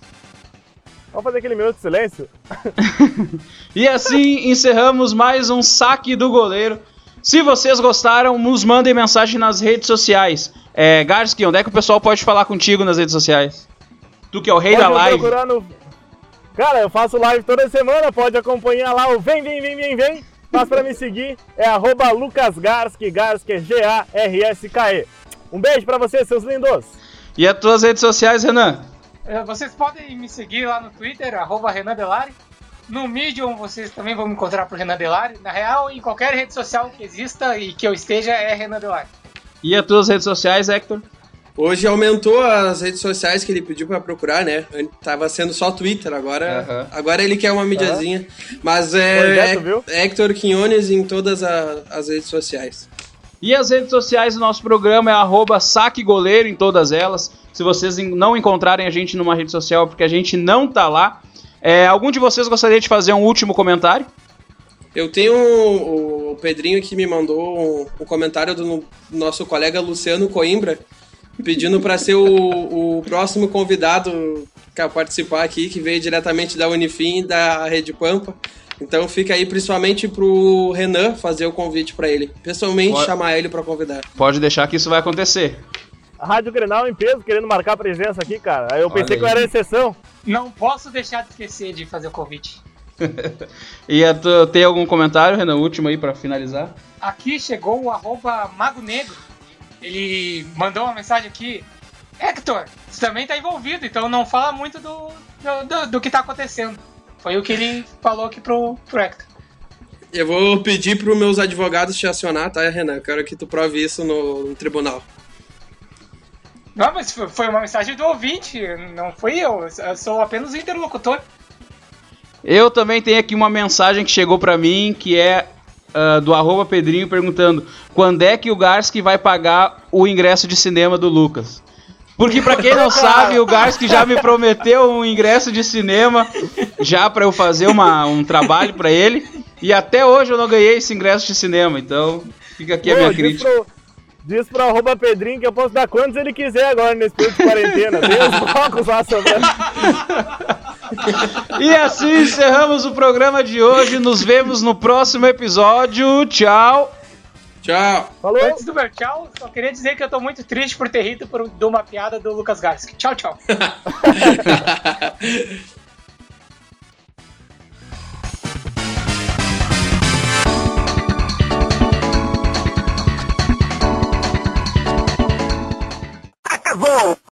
Speaker 5: Vamos fazer aquele minuto de silêncio?
Speaker 1: E assim encerramos mais um saque do goleiro. Se vocês gostaram, nos mandem mensagem nas redes sociais. É, Garski, onde é que o pessoal pode falar contigo nas redes sociais? Tu que é o rei
Speaker 5: Pode
Speaker 1: da live.
Speaker 5: procurar no... Cara, eu faço live toda semana, pode acompanhar lá o Vem, Vem, Vem, Vem, Vem. Mas pra me seguir é arroba lucasgarski, Garski é G-A-R-S-K-E. Um beijo pra vocês, seus lindos.
Speaker 1: E as tuas redes sociais, Renan?
Speaker 3: Eh, Vocês podem me seguir lá no Twitter, arroba Renan Delari. No Medium vocês também vão me encontrar por Renan Delari. Na real, em qualquer rede social que exista e que eu esteja, é Renan Delari.
Speaker 1: E as tuas redes sociais, Hector?
Speaker 4: Hoje aumentou as redes sociais que ele pediu pra procurar, né? Tava sendo só Twitter, agora,
Speaker 1: Aham.
Speaker 4: agora ele quer uma mídiazinha. Mas é,
Speaker 5: Projeto,
Speaker 4: é? Hector Quinones em todas a- as redes sociais.
Speaker 1: E as redes sociais do nosso programa é arroba saquegoleiro em todas elas. Se vocês não encontrarem a gente numa rede social porque a gente não tá lá. É, algum de vocês gostaria de fazer um último comentário?
Speaker 4: Eu tenho o, Pedrinho que me mandou um, comentário do no- nosso colega Luciano Coimbra pedindo para ser o, o próximo convidado a participar aqui, que veio diretamente da Unifim da Rede Pampa. Então fica aí principalmente pro Renan fazer o convite para ele. Pessoalmente
Speaker 1: Pode-
Speaker 4: chamar ele para convidar.
Speaker 1: Pode deixar que isso vai acontecer.
Speaker 5: A Rádio Grenal em peso, querendo marcar presença aqui, cara. Aí eu
Speaker 1: Olha
Speaker 5: pensei que eu
Speaker 1: aí.
Speaker 5: era exceção.
Speaker 3: Não posso deixar de esquecer de fazer o convite.
Speaker 1: E tu, tem algum comentário, Renan, último aí pra finalizar?
Speaker 3: Aqui chegou o arroba Mago Negro. Ele mandou uma mensagem aqui. Hector, você também tá envolvido, então não fala muito do, do, do, do que tá acontecendo. Foi o que ele falou aqui pro, pro Hector.
Speaker 4: Eu vou pedir para os meus advogados te acionar, tá, Renan? Eu quero que tu prove isso no, no tribunal.
Speaker 3: Não, mas foi uma mensagem do ouvinte, não fui eu. Eu sou apenas o interlocutor.
Speaker 1: Eu também tenho aqui uma mensagem que chegou para mim, que é uh, do arroba Pedrinho perguntando quando é que o Garski vai pagar o ingresso de cinema do Lucas. Porque para quem não sabe, o Garski já me prometeu um ingresso de cinema já para eu fazer uma, um trabalho para ele. E até hoje eu não ganhei esse ingresso de cinema, então fica aqui a minha crítica.
Speaker 5: Pro, diz pro arroba Pedrinho que eu posso dar quantos ele quiser agora nesse período de quarentena. Tem os blocos lá sobrando.
Speaker 1: E assim encerramos o programa de hoje. Nos vemos no próximo episódio. Tchau.
Speaker 4: Tchau.
Speaker 3: Falou. Antes do meu tchau, só queria dizer que eu tô muito triste por ter rido por, de uma piada do Lucas Garski. Tchau, tchau. Acabou!